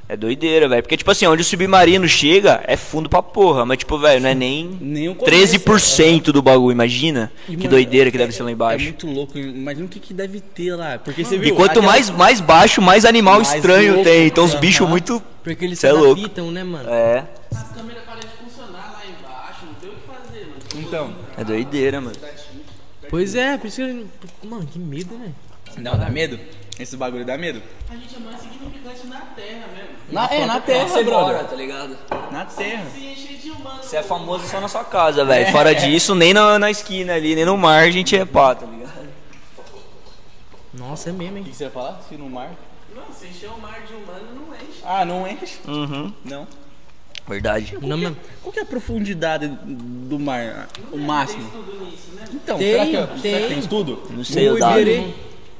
É doideira, velho. Porque, tipo assim, onde o submarino chega é fundo pra porra. Mas, tipo, velho, não é nem Nem começo, 13% do bagulho, imagina. E, que mano, doideira que é- deve ser lá É embaixo. muito louco. Imagina o que, que deve ter lá. Porque você viu. E quanto aquela- mais, mais baixo, mais animal Mais estranho louco, tem. Então os bichos muito. Porque eles Cê se é adaptam, né, mano? É. A câmera para de funcionar lá embaixo, não tem o que fazer, mano. Então. É doideira, mano. Pois é, por isso que eu... Mano, que medo, né? Não, dá medo? Esse bagulho dá medo? A gente é mais significante na Terra mesmo. Na, é, na terra, brother. tá ligado? Na terra. Você é famoso só na sua casa, velho. Fora disso, nem na, na esquina ali, nem no mar a gente é pá, tá ligado? Nossa, é mesmo, O hein? que você ia falar? Se no mar? Não, se encher o mar de humano, não enche. Ah, não enche? Uhum. Não. Verdade. Não, mano. Qual que é a profundidade do mar? O máximo? Tudo nisso, né? Então, Tem, será, que, será tem. que tem estudo? Não sei o o. Iberê,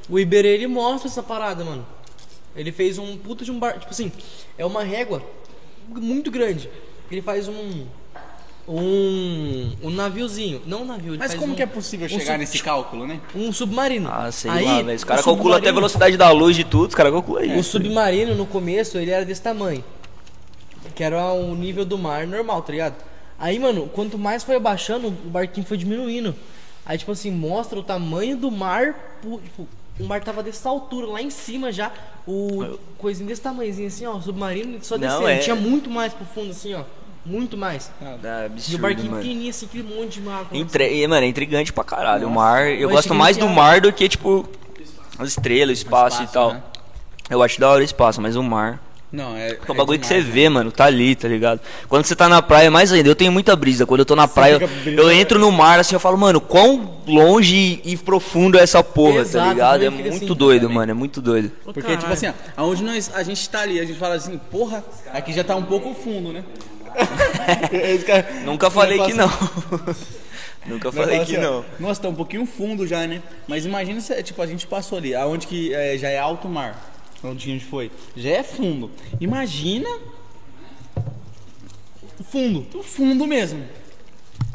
o Iberê, ele mostra essa parada, mano. Ele fez um puta de um bar, tipo assim, é uma régua muito grande. Ele faz um um um naviozinho, não um navio, ele Mas faz como um, que é possível um chegar sub- nesse cálculo, né? um submarino. Ah, sei Aí, lá, velho. Os o caras calculam até a velocidade da luz de tudo, os caras calculam O isso. submarino no começo ele era desse tamanho. Que era o nível do mar normal, tá ligado? Aí, mano, quanto mais foi abaixando, o barquinho foi diminuindo. Aí, tipo assim, mostra o tamanho do mar. Tipo, o mar tava dessa altura, lá em cima já. O coisinho desse tamanhozinho assim, ó. O submarino só Não, descendo. é- Tinha muito mais pro fundo, assim, ó. Muito mais. É E o absurdo, barquinho mano. pequenininho, assim, aquele monte de água. Entre... e, Mano, é intrigante pra caralho. o mar, eu Mas gosto mais do significa- mar do que, tipo, as estrelas, o espaço, e espaço, tal. né? Eu acho da hora o espaço, mas o mar. Não, é. É um bagulho que você vê, mano, tá ali, tá ligado? Quando você tá na praia, mais ainda, eu tenho muita brisa. Quando eu tô na praia, fica brisando. eu entro no mar, assim, eu falo, mano, quão longe e profundo é essa porra, Exato, tá ligado? É fica muito assim. doido, Também. mano, é muito doido. Porque, caralho. tipo assim, ó, aonde nós, a gente tá ali, a gente fala assim, porra, aqui já tá um pouco fundo, né? [laughs] Nunca falei que fala não. assim- [laughs] Nunca falei que assim, não. Nossa, tá um pouquinho fundo já, né? Mas imagina se, tipo, a gente passou ali, aonde que é, já é alto mar, onde a gente foi, já é fundo. Imagina o fundo, o fundo mesmo.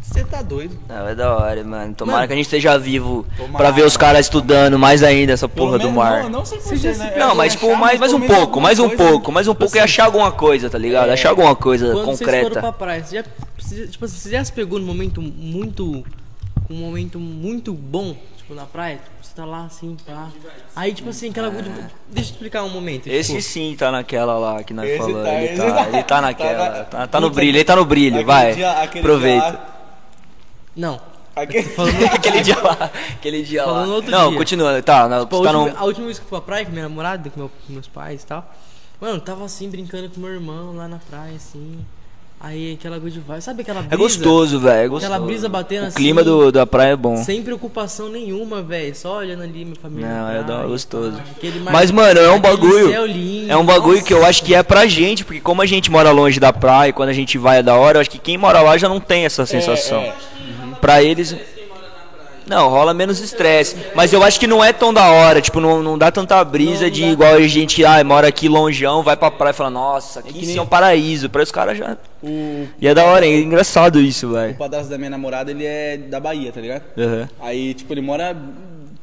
Você tá doido. Não, é da hora, mano. Tomara Mano, que a gente esteja vivo tomara, pra ver os caras estudando mais ainda essa porra do mar. Não, não 100%, Você já né? se- Não, É, mas tipo, achar, mais, mais um pouco, mais um coisa, pouco, mais um pouco e achar alguma coisa, tá ligado? Achar alguma coisa Quando vocês foram concreta. pra praia, você já, você- tipo, assim, você já se pegou num momento muito. Um momento muito bom, tipo, na praia? Você tá lá assim, pá. Aí, tipo assim, aquela. Deixa eu explicar um momento. Esse tipo, sim tá naquela lá que nós Esse falamos. tá, ele, tá, tá. ele tá naquela. Tá na- Tá, tá no brilho, ele tá no brilho, aquele vai. dia- Aproveita. dia Não. Aquele... aquele dia lá. Aquele dia Falando lá. outro Não, dia. continua. Tá, não, Tipo, a, tá última, no. a última vez que eu fui pra praia com minha namorada, com, meu- com meus pais e tal. Mano, tava assim, brincando com meu irmão lá na praia, assim. Aí aquela good vibe. Sabe aquela brisa? É gostoso, velho. É gostoso. Aquela brisa batendo O assim. clima do, da praia é bom. Sem preocupação nenhuma, velho. Só olhando ali minha família. Não, é da gostoso. mar- Mas, mano, é um bagulho. céu lindo, É um bagulho nossa. que eu acho que é pra gente, porque como a gente mora longe da praia, quando a gente vai é da hora, eu acho que quem mora lá já não tem essa sensação. é. Pra eles. Não, rola menos estresse. Mas eu acho que não é tão da hora, tipo, não, não dá tanta brisa Não, de dá. igual a gente, ah, mora aqui longeão, vai pra praia e fala, nossa, aqui que sim nem- é um paraíso. Pra os caras já. O, E é da hora, é engraçado isso, o velho. padrasto da minha namorada, ele é da Bahia, tá ligado? Uhum. Aí, tipo, ele mora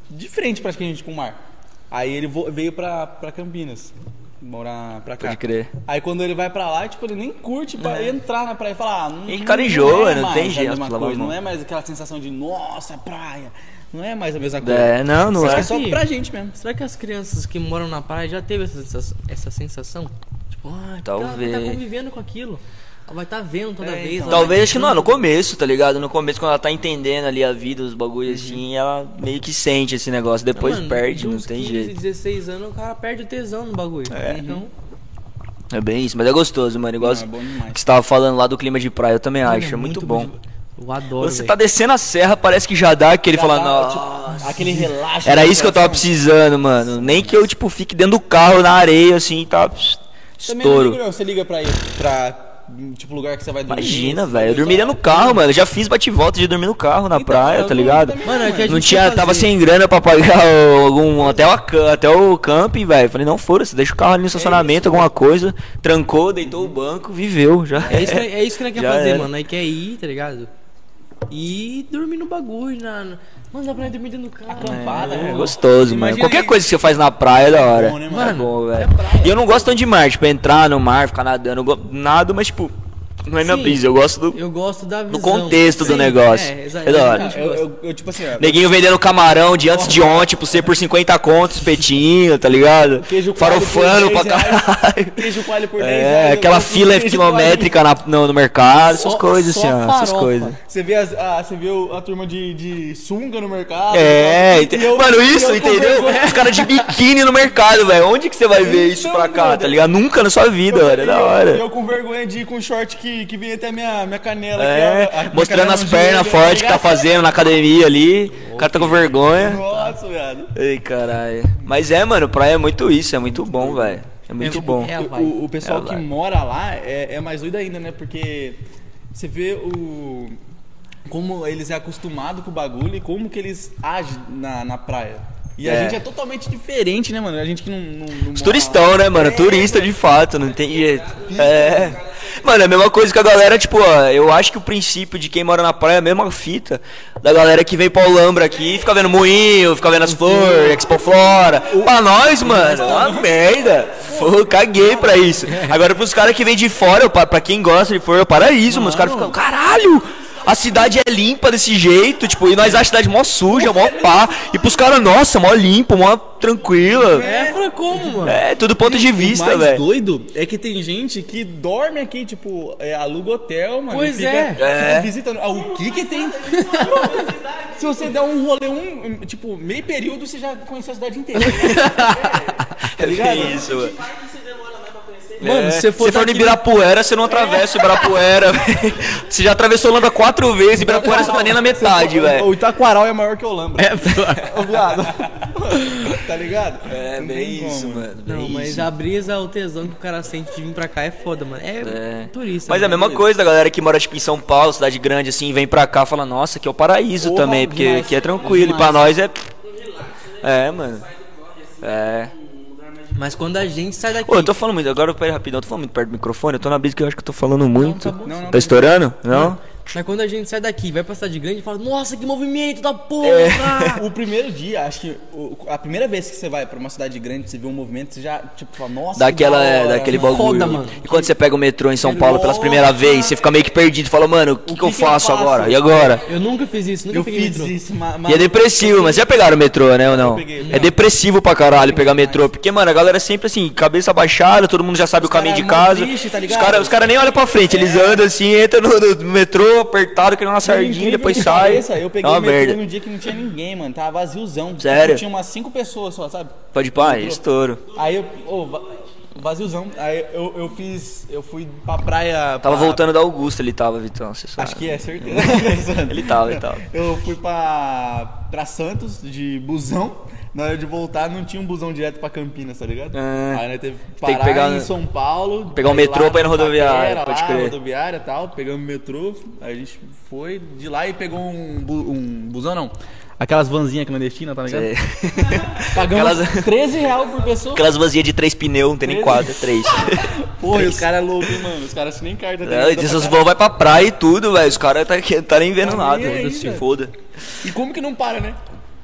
de frente praticamente com o mar. Aí ele veio pra, pra Campinas, morar pra cá. Pode crer. Aí quando ele vai pra lá, tipo, ele nem curte pra entrar na praia e falar, ah, não, E cara enjoa, não mais tem a jeito, coisa, não é mais aquela sensação de, nossa, praia. Não é mais a mesma coisa. É, não, não Isso é. é só pra gente mesmo. Será que as crianças que moram na praia já teve essa sensação? Essa sensação? Tipo, ah, vai Talvez. estar convivendo com aquilo. Ela vai estar vendo toda É, vez. então. Talvez, acho que não, no começo, tá ligado? No começo, quando ela tá entendendo ali a vida, os bagulhos assim, ela meio que sente esse negócio. Depois Mano, perde, de não tem 15, jeito. 16 anos, o cara perde o tesão no bagulho. Então, É bem isso, mas é gostoso, mano. Igual Não, é bom demais. que você tava falando lá do clima de praia, eu também mano, acho, é muito, bom. gostoso. Eu adoro. Você velho. tá descendo a serra, parece que já dá aquele Já falar, dá, nossa. tipo, aquele relaxo. Era isso que eu tava precisando, mano. Nem que eu, tipo, fique dentro do carro, na areia, assim, tá. Também não Estouro. não. Você liga pra ir pra tipo, lugar que você vai dormir? Imagina, Você velho. Eu vai dormiria no carro, mano. Eu já fiz bate-volta de dormir no carro na Então, praia, tá ligado? também, Mano, é que a Não gente tinha, quer tava sem grana pra pagar [laughs] algum até o, até o camping, velho. Falei, não, foda-se, deixa o carro ali no estacionamento, alguma coisa. Trancou, deitou o banco, viveu, já. É isso, que, é isso que nós quer fazer, era. mano. Nós quer ir, tá ligado? E dormir no bagulho, na... Mano, dá pra nós dormir dentro do carro. Acampada, É né? gostoso, mano. Imagina Qualquer aí- coisa que você faz na praia é da hora. bom, né, É mano? bom, velho. E eu não gosto tanto de mar, tipo, entrar no mar, ficar nadando. Nada, mas, tipo, não é minha Sim. brisa. Eu gosto do. Eu gosto da visão. contexto do Sim, negócio. É, É da hora. exatamente, Eu, eu, eu, tipo assim, ó, Neguinho vendendo camarão de antes de ontem, tipo, você por 50 contos, espetinho, tá ligado? Queijo Farofando pra 10 reais. caralho. queijo coalho por 10 É, reais, aquela fila quilométrica na- no, no mercado, essas Só- coisas só assim, ó, essas coisas. Você vê, as, ah, você vê a turma de, de sunga no mercado. É, e eu- mano, isso, entendeu? vergonha. Os caras de biquíni no mercado, velho. Onde que você vai ver isso Então, pra cá, mano. tá ligado? Nunca na sua vida, velho. É da hora. Eu com vergonha de ir com short que, que vem até a minha, minha canela. É, aqui, ó, a- minha mostrando canela as pernas fortes que tá fazendo na academia ali. O cara tá com vergonha. Nossa, viado. Ei, caralho. Mas é, mano, praia é muito isso, é muito bom, velho. É muito bom. é a O-. O, o pessoal É a que mora lá é, é mais doido ainda, né? Porque você vê o. Como eles é acostumado com o bagulho e como que eles agem na, na praia. E a É. gente é totalmente diferente, né, mano? A gente que não. não, não Os turistão, né, mano? É, Turista de fato, não tem jeito. É. Mano, é a mesma coisa que a galera, tipo, ó, eu acho que o princípio de quem mora na praia é a mesma fita da galera que vem pra Olambra aqui e fica vendo moinho, fica vendo as flores, Expo Flora. Pra nós, mano, é uma merda. Pô, caguei pra isso. [laughs] Agora pros caras que vêm de fora, pra, pra quem gosta de fora, é o paraíso, mano. Os caras ficam, caralho! A cidade é limpa desse jeito, tipo, e nós achamos a cidade mó suja, mó pá. E pros caras, nossa, mó limpo, mó tranquila. É, fala como, mano? É, tudo ponto de O vista, mais velho. doido é que tem gente que dorme aqui, tipo, é, aluga hotel, mano. Pois fica, é. fica É. visitando. Ah, o que que tem? [laughs] Se você der um rolê, um, tipo, meio período, você já conhece a cidade inteira. É [laughs] ligado? isso, mano. Mano, É, se você for se for no daqui- Ibirapuera, você não atravessa o Ibirapuera, [laughs] velho. Você já atravessou Holanda quatro vezes, Ibirapuera você tá nem na metade, [laughs] O velho. Itaquaral é maior que o Olambra. É, [laughs] Ô, viado. tá ligado? É, bem isso, como. mano. bem Não, mas isso. a brisa, o tesão que o cara sente de vir pra cá é foda, mano. É, É. turista. Mas é a mesma coisa da galera que mora tipo em São Paulo, cidade grande assim, vem pra cá e fala, nossa, que é o paraíso Porra, também, porque demais. aqui é tranquilo, e pra nós é. É, mano. É. Mas quando a gente sai daqui. Ô, eu tô falando muito, agora peraí rapidão, eu tô falando muito perto do microfone, eu tô na brisa que eu acho que eu tô falando muito. tá bom. Não, não, Tá estourando? Não? Mas quando a gente sai daqui, vai pra cidade grande e fala, nossa, que movimento da porra! É. [laughs] O primeiro dia, acho que o- a primeira vez que você vai pra uma cidade grande, você vê um movimento, você já, tipo, fala, nossa, Daquela, que da é, hora, daquele mano. bagulho. Foda, mano. E quando você pega o metrô em São Que Paulo pelas louco, primeira vez, você fica meio que perdido, fala, mano, o que, que, que eu que eu faço faço? agora? E agora? Eu nunca fiz isso, nunca Eu peguei fiz metrô. isso, ma- E é depressivo, mas já pegaram o metrô, né, ou não? peguei, É depressivo pra caralho pegar metrô, porque, mano, a galera é sempre assim, cabeça baixada, todo mundo já sabe o caminho de é casa. triste, tá os caras os cara nem olham pra frente, eles andam assim, entram no, no metrô apertado, que uma sardinha, depois sai. pareça, eu peguei é uma o metrô merda. no dia que não tinha ninguém, mano. Tava vaziozão. Sério? Tinha umas cinco pessoas só, sabe? Pode pá, estouro. Aí eu. va- vaziozão. Aí eu, eu fiz. Eu fui pra praia. Tava pra- voltando da Augusta, ele tava, Vitão, você sabe. Acho que é, certeza. [laughs] Ele tava, ele tava. Eu fui pra, pra Santos de busão. Na hora de voltar, não tinha um busão direto pra Campinas, tá ligado? Ah. Aí nós teve que Tem que parar pegar em São Paulo. Pegar o aí metrô pra ir na rodoviária, pode lá, crer. rodoviária e tal. Pegamos o metrô. Aí a gente foi de lá e pegou um, bu- um busão, não. Aquelas vanzinhas clandestinas, tá ligado? É. [laughs] Pagamos Aquelas- 13 reais por pessoa. Aquelas vazias de três pneus, não tem nem quatro, é três. [laughs] Porra, os caras é louco, hein, mano. Os caras nem carta. É, essas vão vai pra praia e tudo, velho. Os caras tá, tá nem vendo Tá nada, aí, se velho. foda. E como que não para, né?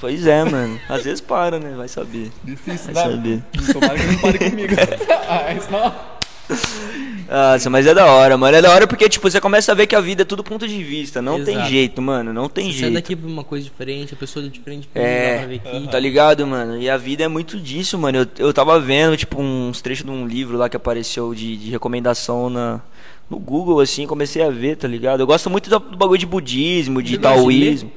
Pois é, mano. Às vezes para, né? Vai saber. Difícil, Vai dá. saber. Tomara que não pare comigo. [laughs] ah, senão... Nossa, mas é da hora, mano. É da hora porque, tipo, você começa a ver que a vida é tudo ponto de vista. Não tem Exato. jeito, mano. Não tem Você sai jeito. daqui pra uma coisa diferente, a pessoa é diferente, pra É, ver aqui. tá ligado, mano? E a vida é muito disso, mano. Eu, eu tava vendo, tipo, uns trechos de um livro lá que apareceu de, de recomendação na, no Google, assim, comecei a ver, tá ligado? Eu gosto muito do, do bagulho de budismo, de Você gosta de taoísmo.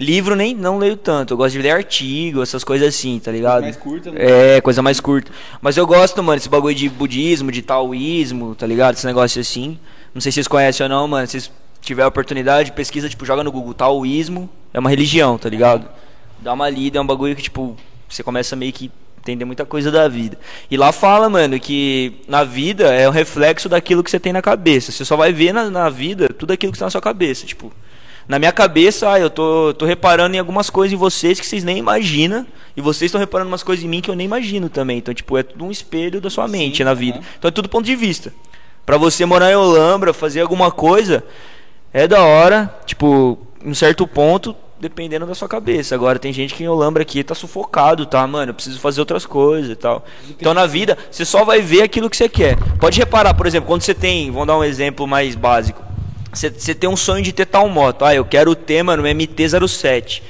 Livro nem não leio tanto, eu gosto de ler artigo, essas coisas assim, tá ligado? Mais curta, né? É, coisa mais curta. Mas eu gosto, mano, desse bagulho de budismo, de taoísmo, tá ligado? Esse negócio assim. Não sei se vocês conhecem ou não, mano. Se vocês tiverem a oportunidade, pesquisa, tipo, joga no Google. Taoísmo é uma religião, tá ligado? Dá uma lida, é um bagulho que, tipo, você começa meio que entender muita coisa da vida. E lá fala, mano, que na vida é o reflexo daquilo que você tem na cabeça. Você só vai ver na, na vida tudo aquilo que está na sua cabeça. Tipo, na minha cabeça, ah, eu tô, tô reparando em algumas coisas em vocês que vocês nem imaginam. E vocês estão reparando umas coisas em mim que eu nem imagino também. Então, tipo, é tudo um espelho da sua mente na vida. Então é tudo ponto de vista. Pra você morar em Olambra, fazer alguma coisa, é da hora. Tipo, em um certo ponto, dependendo da sua cabeça. Agora tem gente que em Olambra aqui tá sufocado, tá? Mano, eu preciso fazer outras coisas e tal. Então na vida, você só vai ver aquilo que você quer. Pode reparar, por exemplo, quando você tem, vamos dar um exemplo mais básico. Você, tem um sonho de ter tal moto. Ah, eu quero ter, mano, um MT-07.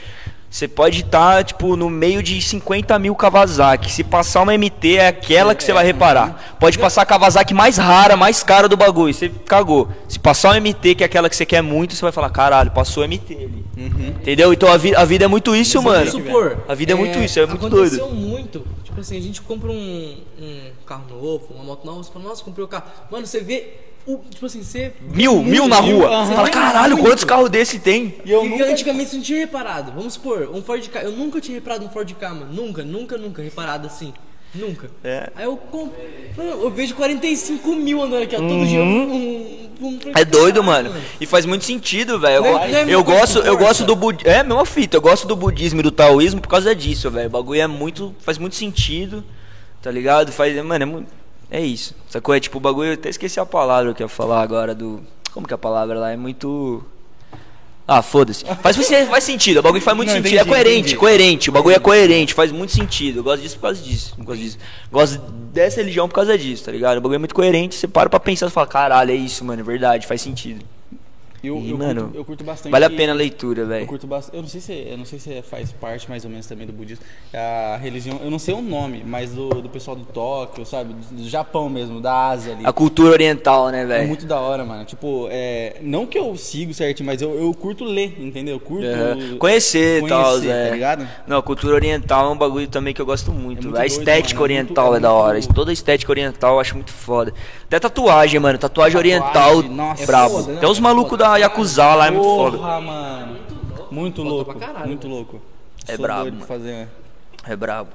Você pode estar, tipo, no meio de 50 mil Kawasaki. Se passar uma MT, é aquela que você vai reparar. Pode passar a Kawasaki mais rara, mais cara do bagulho. Você cagou. Se passar uma MT, que é aquela que você quer muito, você vai falar, caralho, passou MT ali. Entendeu? Então a, vi a vida é muito isso, mano. Vamos supor, A vida é muito isso, é muito aconteceu doido. muito. Tipo assim, a gente compra um, um carro novo, uma moto nova, você fala, nossa, comprei o carro. Mano, você vê. O, tipo assim, você. Mil, mil na rua. Você fala, caralho, muito. quantos carros desse tem? E eu antigamente você não tinha reparado. Vamos supor, um Ford Ka. Eu nunca tinha reparado um Ford Ka, mano. Nunca, nunca, nunca reparado assim. Nunca. É. Aí eu compro. Eu vejo 45 mil andando aqui, ó. Todo dia um. um, um É doido, mano. E faz muito sentido, velho. Eu, é- é eu gosto, eu gosto do budismo. É mesma fita. Eu gosto do budismo e do taoísmo por causa disso, velho. O bagulho é muito. Faz muito sentido. Tá ligado? Faz. Mano, é muito. É isso. Sacou? É tipo o bagulho. Eu até esqueci a palavra que eu ia falar agora do. Como que é a palavra lá? É muito. Ah, foda-se. Faz, faz sentido, o bagulho faz muito Não, sentido. entendi, é coerente, entendi. coerente. O bagulho é coerente, faz muito sentido. Eu gosto disso por causa disso. Por causa disso. Gosto dessa religião por causa disso, tá ligado? O bagulho é muito coerente. Você para pra pensar e fala, caralho, é isso, mano, é verdade, faz sentido. Eu, E, eu, mano, curto, eu curto bastante. Vale a pena a leitura, Eu velho. curto bastante. Eu não sei se eu não sei se faz parte mais ou menos também do budismo. A religião, eu não sei o nome, mas do, do pessoal do Tóquio, sabe? Do Japão mesmo, da Ásia ali. A cultura oriental, né, É velho? muito da hora, mano. Tipo, é, não que eu sigo certinho, mas eu, eu curto ler, entendeu? Eu curto Aham. Conhecer e tal, conhecer, é. tá ligado? Não, a cultura oriental é um bagulho também que eu gosto muito. É muito a doido, estética mano, é oriental muito- é, é da hora. muito- Toda a estética oriental eu acho muito foda. Até tatuagem, mano. Tatuagem, Tatuagem, oriental, nossa. brabo. É foda, né? Até os malucos da Yakuza lá é muito foda. Porra, mano. Muito louco. pra caralho, muito louco. É Sou brabo, doido pra mano. fazer. né? É brabo.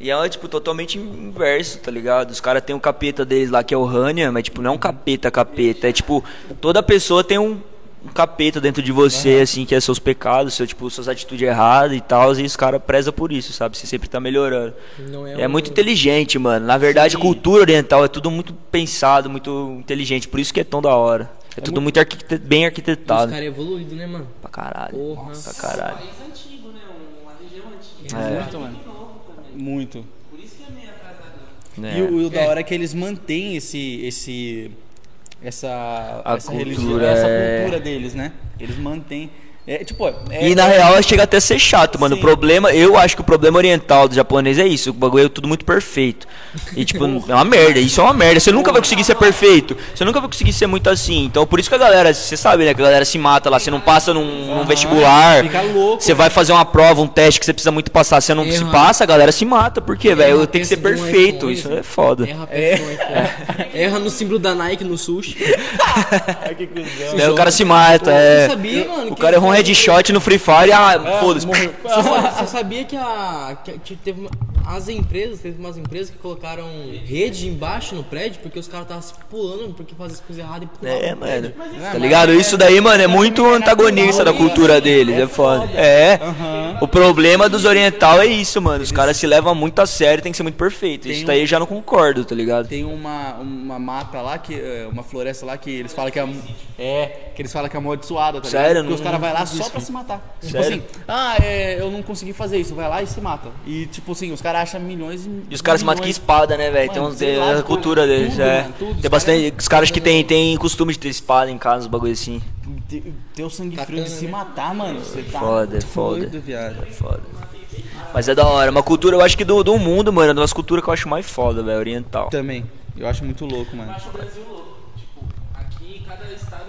E é, tipo, totalmente inverso, tá ligado? Os caras têm um capeta deles lá que é o Hania, mas, tipo, não é um capeta, capeta. É, tipo, toda pessoa tem um, um capeta dentro de você, assim, que é seus pecados, seu, tipo, suas atitudes erradas e tal. E os caras prezam por isso, sabe? Você sempre tá melhorando. Não É um- muito inteligente, mano. Na verdade, Sim. cultura oriental é tudo muito pensado, muito inteligente. Por isso que é tão da hora. É, tudo muito, arquite- bem Os arquitetado. caras evoluídos, né, mano? Pra caralho. Porra. Pra caralho. país antigo, né? Uma região antiga. É. Muito, mano. Novo também. Muito. Por isso que é meio atrasado. É. E o, o da hora é que eles mantêm esse. esse essa, A essa cultura, religião, essa é. cultura deles, né? Eles mantêm. É, tipo, é, E na real chega até a ser chato, mano. O Sim. problema, eu acho que o problema oriental do japonês é isso. O bagulho é tudo muito perfeito. E [laughs] tipo, é uma merda. Isso é uma merda. Você nunca vai conseguir ser perfeito. Você nunca vai conseguir ser muito assim. Então por isso que a galera, você sabe, né? Que a galera se mata lá. Você não passa num, num vestibular. fica louco, Você vai fazer uma prova, um teste que você precisa muito passar. Você não se Erra. passa, a galera se mata. Por quê, velho? Eu tenho que ser um perfeito. iPhone, Isso é foda. Erra, é. [laughs] Erra no símbolo da Nike no sushi. [laughs] Daí o cara se mata. Você É. sabia, mano? O que- cara errou headshot no Free Fire e ah, foda-se. [laughs] Você sa- Você sabia que a. Que, teve uma- as empresas, teve umas empresas que colocaram rede embaixo no prédio porque os caras estavam se pulando porque fazia as coisas erradas e pulavam. É, mano. Tá ligado? Isso daí, mano, é muito antagonista da cultura deles. É foda. É. O problema dos oriental é isso, mano. Os caras se levam muito a sério, tem que ser muito perfeito. Isso daí eu já não concordo, tá ligado? Tem uma, uma mata lá, que, é, uma floresta lá que eles falam que é. É, que eles falam que é amaldiçoada, tá Sério? ligado? Porque Não- os caras vão lá fiz só pra se matar. Tipo assim, ah, é, eu não consegui fazer isso, vai lá e se mata. E tipo assim, os caras acham milhões e. E os caras se matam com espada, né, velho? Tem uns, lá, a cultura tudo, deles, é. mano, tudo. Os Tem bastante. Os caras que tem, tem costume de ter espada em casa, uns bagulho assim. Ter- Ter o sangue frio Katana, de se né? matar, mano. Você tá. Foda, muito foda. doido, viado. É foda. Mas é da hora. Uma cultura, eu acho que do, do mundo, mano, é uma das culturas que eu acho mais foda, velho, oriental. Também. Eu acho muito louco, mano. Acho o Brasil louco. Tipo, aqui cada estado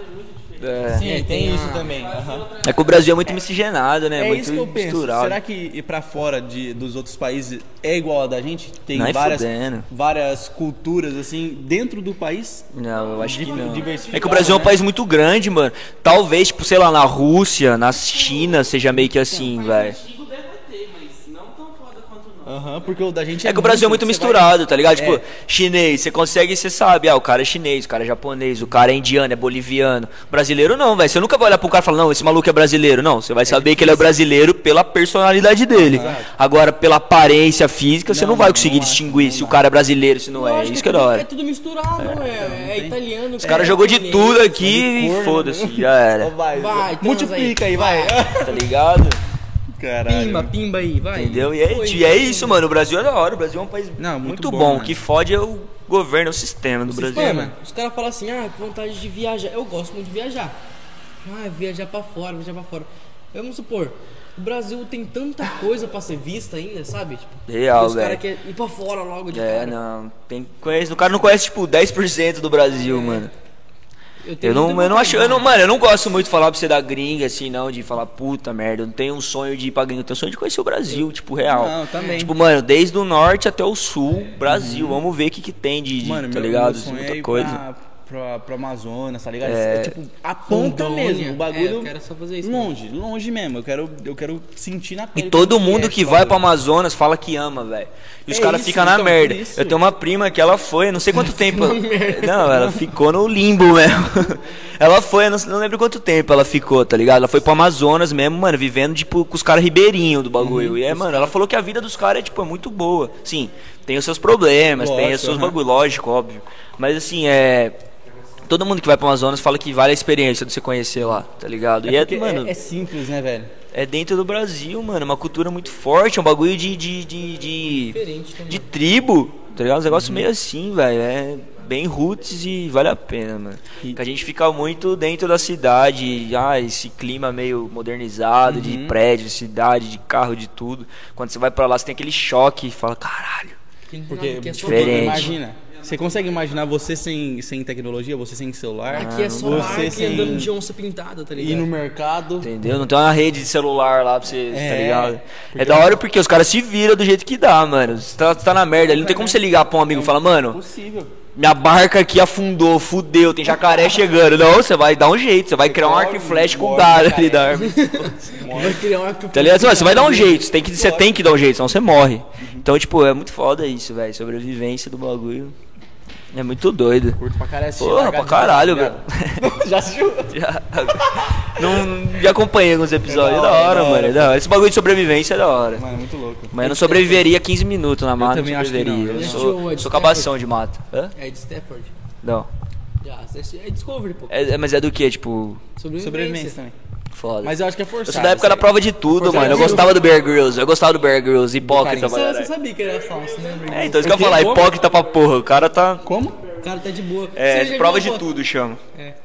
é diferente. É. Sim, tem tem isso a- também. aham. É que o Brasil é muito miscigenado, né? É muito isso que eu penso. Será que ir pra fora de, dos outros países é igual a da gente? Tem Não é várias, fudendo. várias culturas assim dentro do país? Não, eu acho que não. É que o Brasil é um né? país muito grande, mano. Talvez, tipo, sei lá, na Rússia, na China, seja meio que assim, velho. Antigo deve ter, mas não tão foda quanto o Aham, porque o da gente É que o Brasil é muito misturado, tá ligado? Tipo, É. chinês, você consegue, você sabe, ah, o cara é chinês, o cara é japonês, o cara é indiano, é boliviano. Brasileiro não, velho. Você nunca vai olhar pro cara e falar, não, esse maluco é brasileiro. Não, você vai saber que ele é brasileiro pela personalidade dele. Agora, pela aparência física, você não, Não, vai conseguir não distinguir não se o cara é brasileiro, se não é. Lógico, Isso que é da tudo- hora. É tudo misturado, é, é, italiano. Os caras jogou de tudo aqui e né? foda-se, já Vai, era. vai. Vai, Multiplica aí, vai. Tá ligado? Caralho. Pimba, pimba aí, vai. Entendeu? E é, Foi, e é isso, mano. O Brasil é da hora. O Brasil é um país Não, muito, muito bom. bom, O que fode é o governo, é o sistema do Brasil. Mano, os caras falam assim, ah, que vontade de viajar. Eu gosto muito de viajar. Ah, viajar pra fora, viajar pra fora. Vamos supor, o Brasil tem tanta coisa pra ser vista ainda, sabe? Tipo, Real, os caras velho. querem ir pra fora logo de É, cara. não. Tem, conhece, o cara não conhece, tipo, 10% do Brasil, mano. Tenho Eu não, eu não acho, eu não, mano, eu não gosto muito de falar pra você da gringa, assim, não, de falar puta merda. Eu não tenho um sonho de ir pra gringa, eu tenho um sonho de conhecer o Brasil, tipo, real. Não, também. Tipo, mano, desde o norte até o sul, Brasil, vamos ver o que que tem de, de Mano, tá ligado? Muita é coisa. Pra, pra, pro Amazonas, tá ligado? É. É, tipo, a ponta Rondônia. mesmo. O É, bagulho. eu quero só fazer isso Longe, longe mesmo. Eu quero, eu quero sentir na E pele. todo como mundo é que vai pro. Amazonas fala que ama, velho. E os É caras ficam na então, merda. por isso. Eu tenho uma prima que ela foi, não sei quanto [laughs] tempo. não, ela ficou no limbo mesmo. [laughs] ela foi, não, não lembro quanto tempo ela ficou, tá ligado? Ela foi pro Amazonas mesmo, mano, vivendo, tipo, com os caras ribeirinhos do bagulho. Uhum. e é, mano, ela falou que a vida dos caras é, tipo, é muito boa. Sim, tem os seus problemas, tem os seus aham. bagulho, lógico, óbvio. Mas assim, é. Todo mundo que vai pro Amazonas fala que vale a experiência de você conhecer lá, tá ligado? e é, Porque mano. é, é simples, né, velho? É dentro do Brasil, mano. Uma cultura muito forte, é um bagulho de. de, de, de, de tribo, tá ligado? Um negócio meio assim, velho. É bem roots e vale a pena, mano. E- a gente fica muito dentro da cidade, ah, esse clima meio modernizado, de prédio, de cidade, de carro, de tudo. Quando você vai pra lá, você tem aquele choque e fala, caralho. Porque, Aqui é diferente. imagina. Você consegue imaginar você sem, sem tecnologia, você sem celular? Aqui é só você e sem andando de onça pintada, tá ir ligado? no mercado. Entendeu? Não tem uma rede de celular lá pra você, tá É, ligado? É da hora porque os caras se viram do jeito que dá, mano. Você tá, tá na merda ali, não tem como você ligar pra um amigo e falar, mano, Possível. minha barca aqui afundou, fudeu, tem jacaré chegando. Não, você vai dar um jeito, você vai criar um arco e flash com o jacaré. ali da árvore. [laughs] Vai criar um arco Tá ligado? Você vai dar um jeito, você tem que, você tem que dar um jeito, senão você morre. Então, tipo, é muito foda isso, velho. Sobrevivência do bagulho. É muito doido. Curto pra caralho assistir Porra, pra caralho, Pelados, [laughs] Já assistiu? Já, não, já acompanhei alguns episódios. É da É da hora, é da mano. hora. É da hora. Esse bagulho de sobrevivência é da hora. Mano, é muito louco. Mas eu não sobreviveria 15 minutos na mata, não também acho que sobreviveria. não. Eu sou, sou cabação de mata. Hã? É de Stafford. Não. Já, assisti- é Discovery, pô. É, é- mas é do que, tipo, Sobrevivência. Sobrevivência também. Foda. Mas eu acho que é forçado. sou da época da isso aí. prova de tudo, Forçado. mano. Eu gostava do Bear Grylls. Eu gostava do Bear Grylls, hipócrita, Você, mano. você sabia que ele era falso, né? É, então isso que eu ia falar, hipócrita pra porra. O cara tá. Como? O cara tá de boa. É, já prova viu de foto? tudo, chama.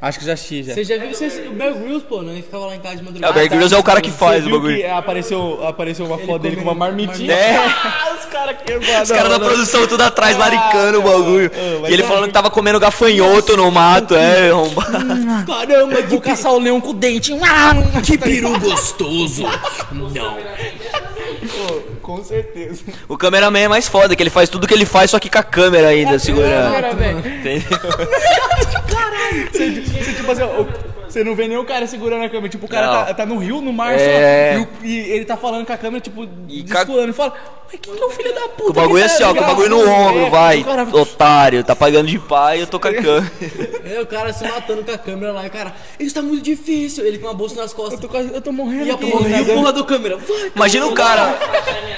Acho que já assisti já. Você já viu você, o Bear Grylls, pô, né? Ele ficava lá em casa de É, madrugada. o Bear Grylls é o cara que faz o bagulho. que apareceu, apareceu uma foto dele com uma marmitinha? É. [laughs] Os caras Os caras da produção tudo atrás, laricando o bagulho. Ah, E ele é- falando que tava comendo gafanhoto no mato, é, arrombado. Caramba, Vou caçar o leão com o dente. que peru [laughs] gostoso. Não. Com certeza. O cameraman é mais foda, que ele faz tudo que ele faz, só que com a câmera ainda segurando. Velho. Entendeu? [laughs] Você, você, tipo assim, ó, você não vê nem o cara segurando a câmera. Tipo, o cara tá, tá no rio, no mar, É. só. E, o- e ele tá falando com a câmera, tipo, E ca- descolando. E fala, mas quem que é o filho da puta? O bagulho é assim, ó, com o ligado?" bagulho no ombro, É, vai. o cara- Otário, tá pagando de pai, eu tô com a câmera. [laughs] É, o cara se matando com a câmera lá, e o cara, isso tá muito difícil. Ele com uma bolsa nas costas. Eu tô, eu tô morrendo E a aqui. porra, e o porra do câmera. Vai, Imagina o cara,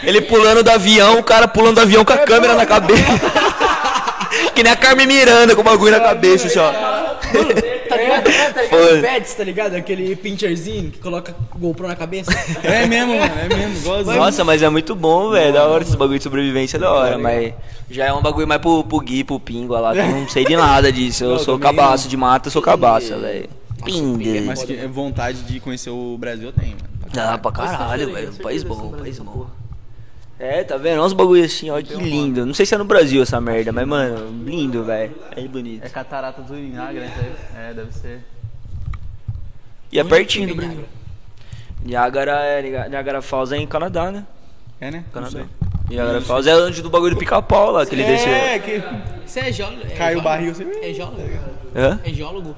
ele pulando do avião, o cara pulando do avião com a câmera na cabeça. [laughs] Que nem a Carmen Miranda com o bagulho na cabeça, assim, ó. Tá ligado? Tá [laughs] ligado? Pads, tá ligado? Aquele pincherzinho que coloca GoPro na cabeça. É mesmo, mano, é mesmo. Nossa, mas é muito bom, velho. Da hora esse bagulho de sobrevivência, é da hora. Mas já é um bagulho mais pro, pro Gui, pro Pingua lá. Que eu não sei de nada disso. Eu Não, sou cabaço de mata, eu sou cabaça, velho. Pinga. Mas que vontade de conhecer o Brasil eu tenho, mano. Ah, pra caralho, velho. País bom, país bom. É, tá vendo? Olha uns bagulho assim, olha que lindo. Não sei se é no Brasil essa merda, mas, mano, lindo, velho. É bonito. É catarata do Niagara, É, deve ser. E é pertinho do Brasil. Niagara é. Niagara Falls é em Canadá, né? É, né? Canadá. Niagara Falls é onde do bagulho do pica-pau lá, que ele desceu. É, que Você é geólogo? É caiu o barril assim. É geólogo? Hã? É geólogo?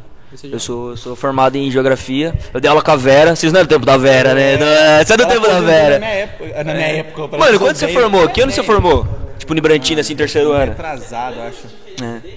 Eu sou, sou formado em geografia. Eu dei aula com a Vera. Vocês não é do tempo da Vera, né? Não é, você é do tempo da Na Vera. minha época. Na minha época eu Mano, quando você formou? Que ano você formou? Tipo, Nibrantina, assim, terceiro ano. Atrasado, acho. É.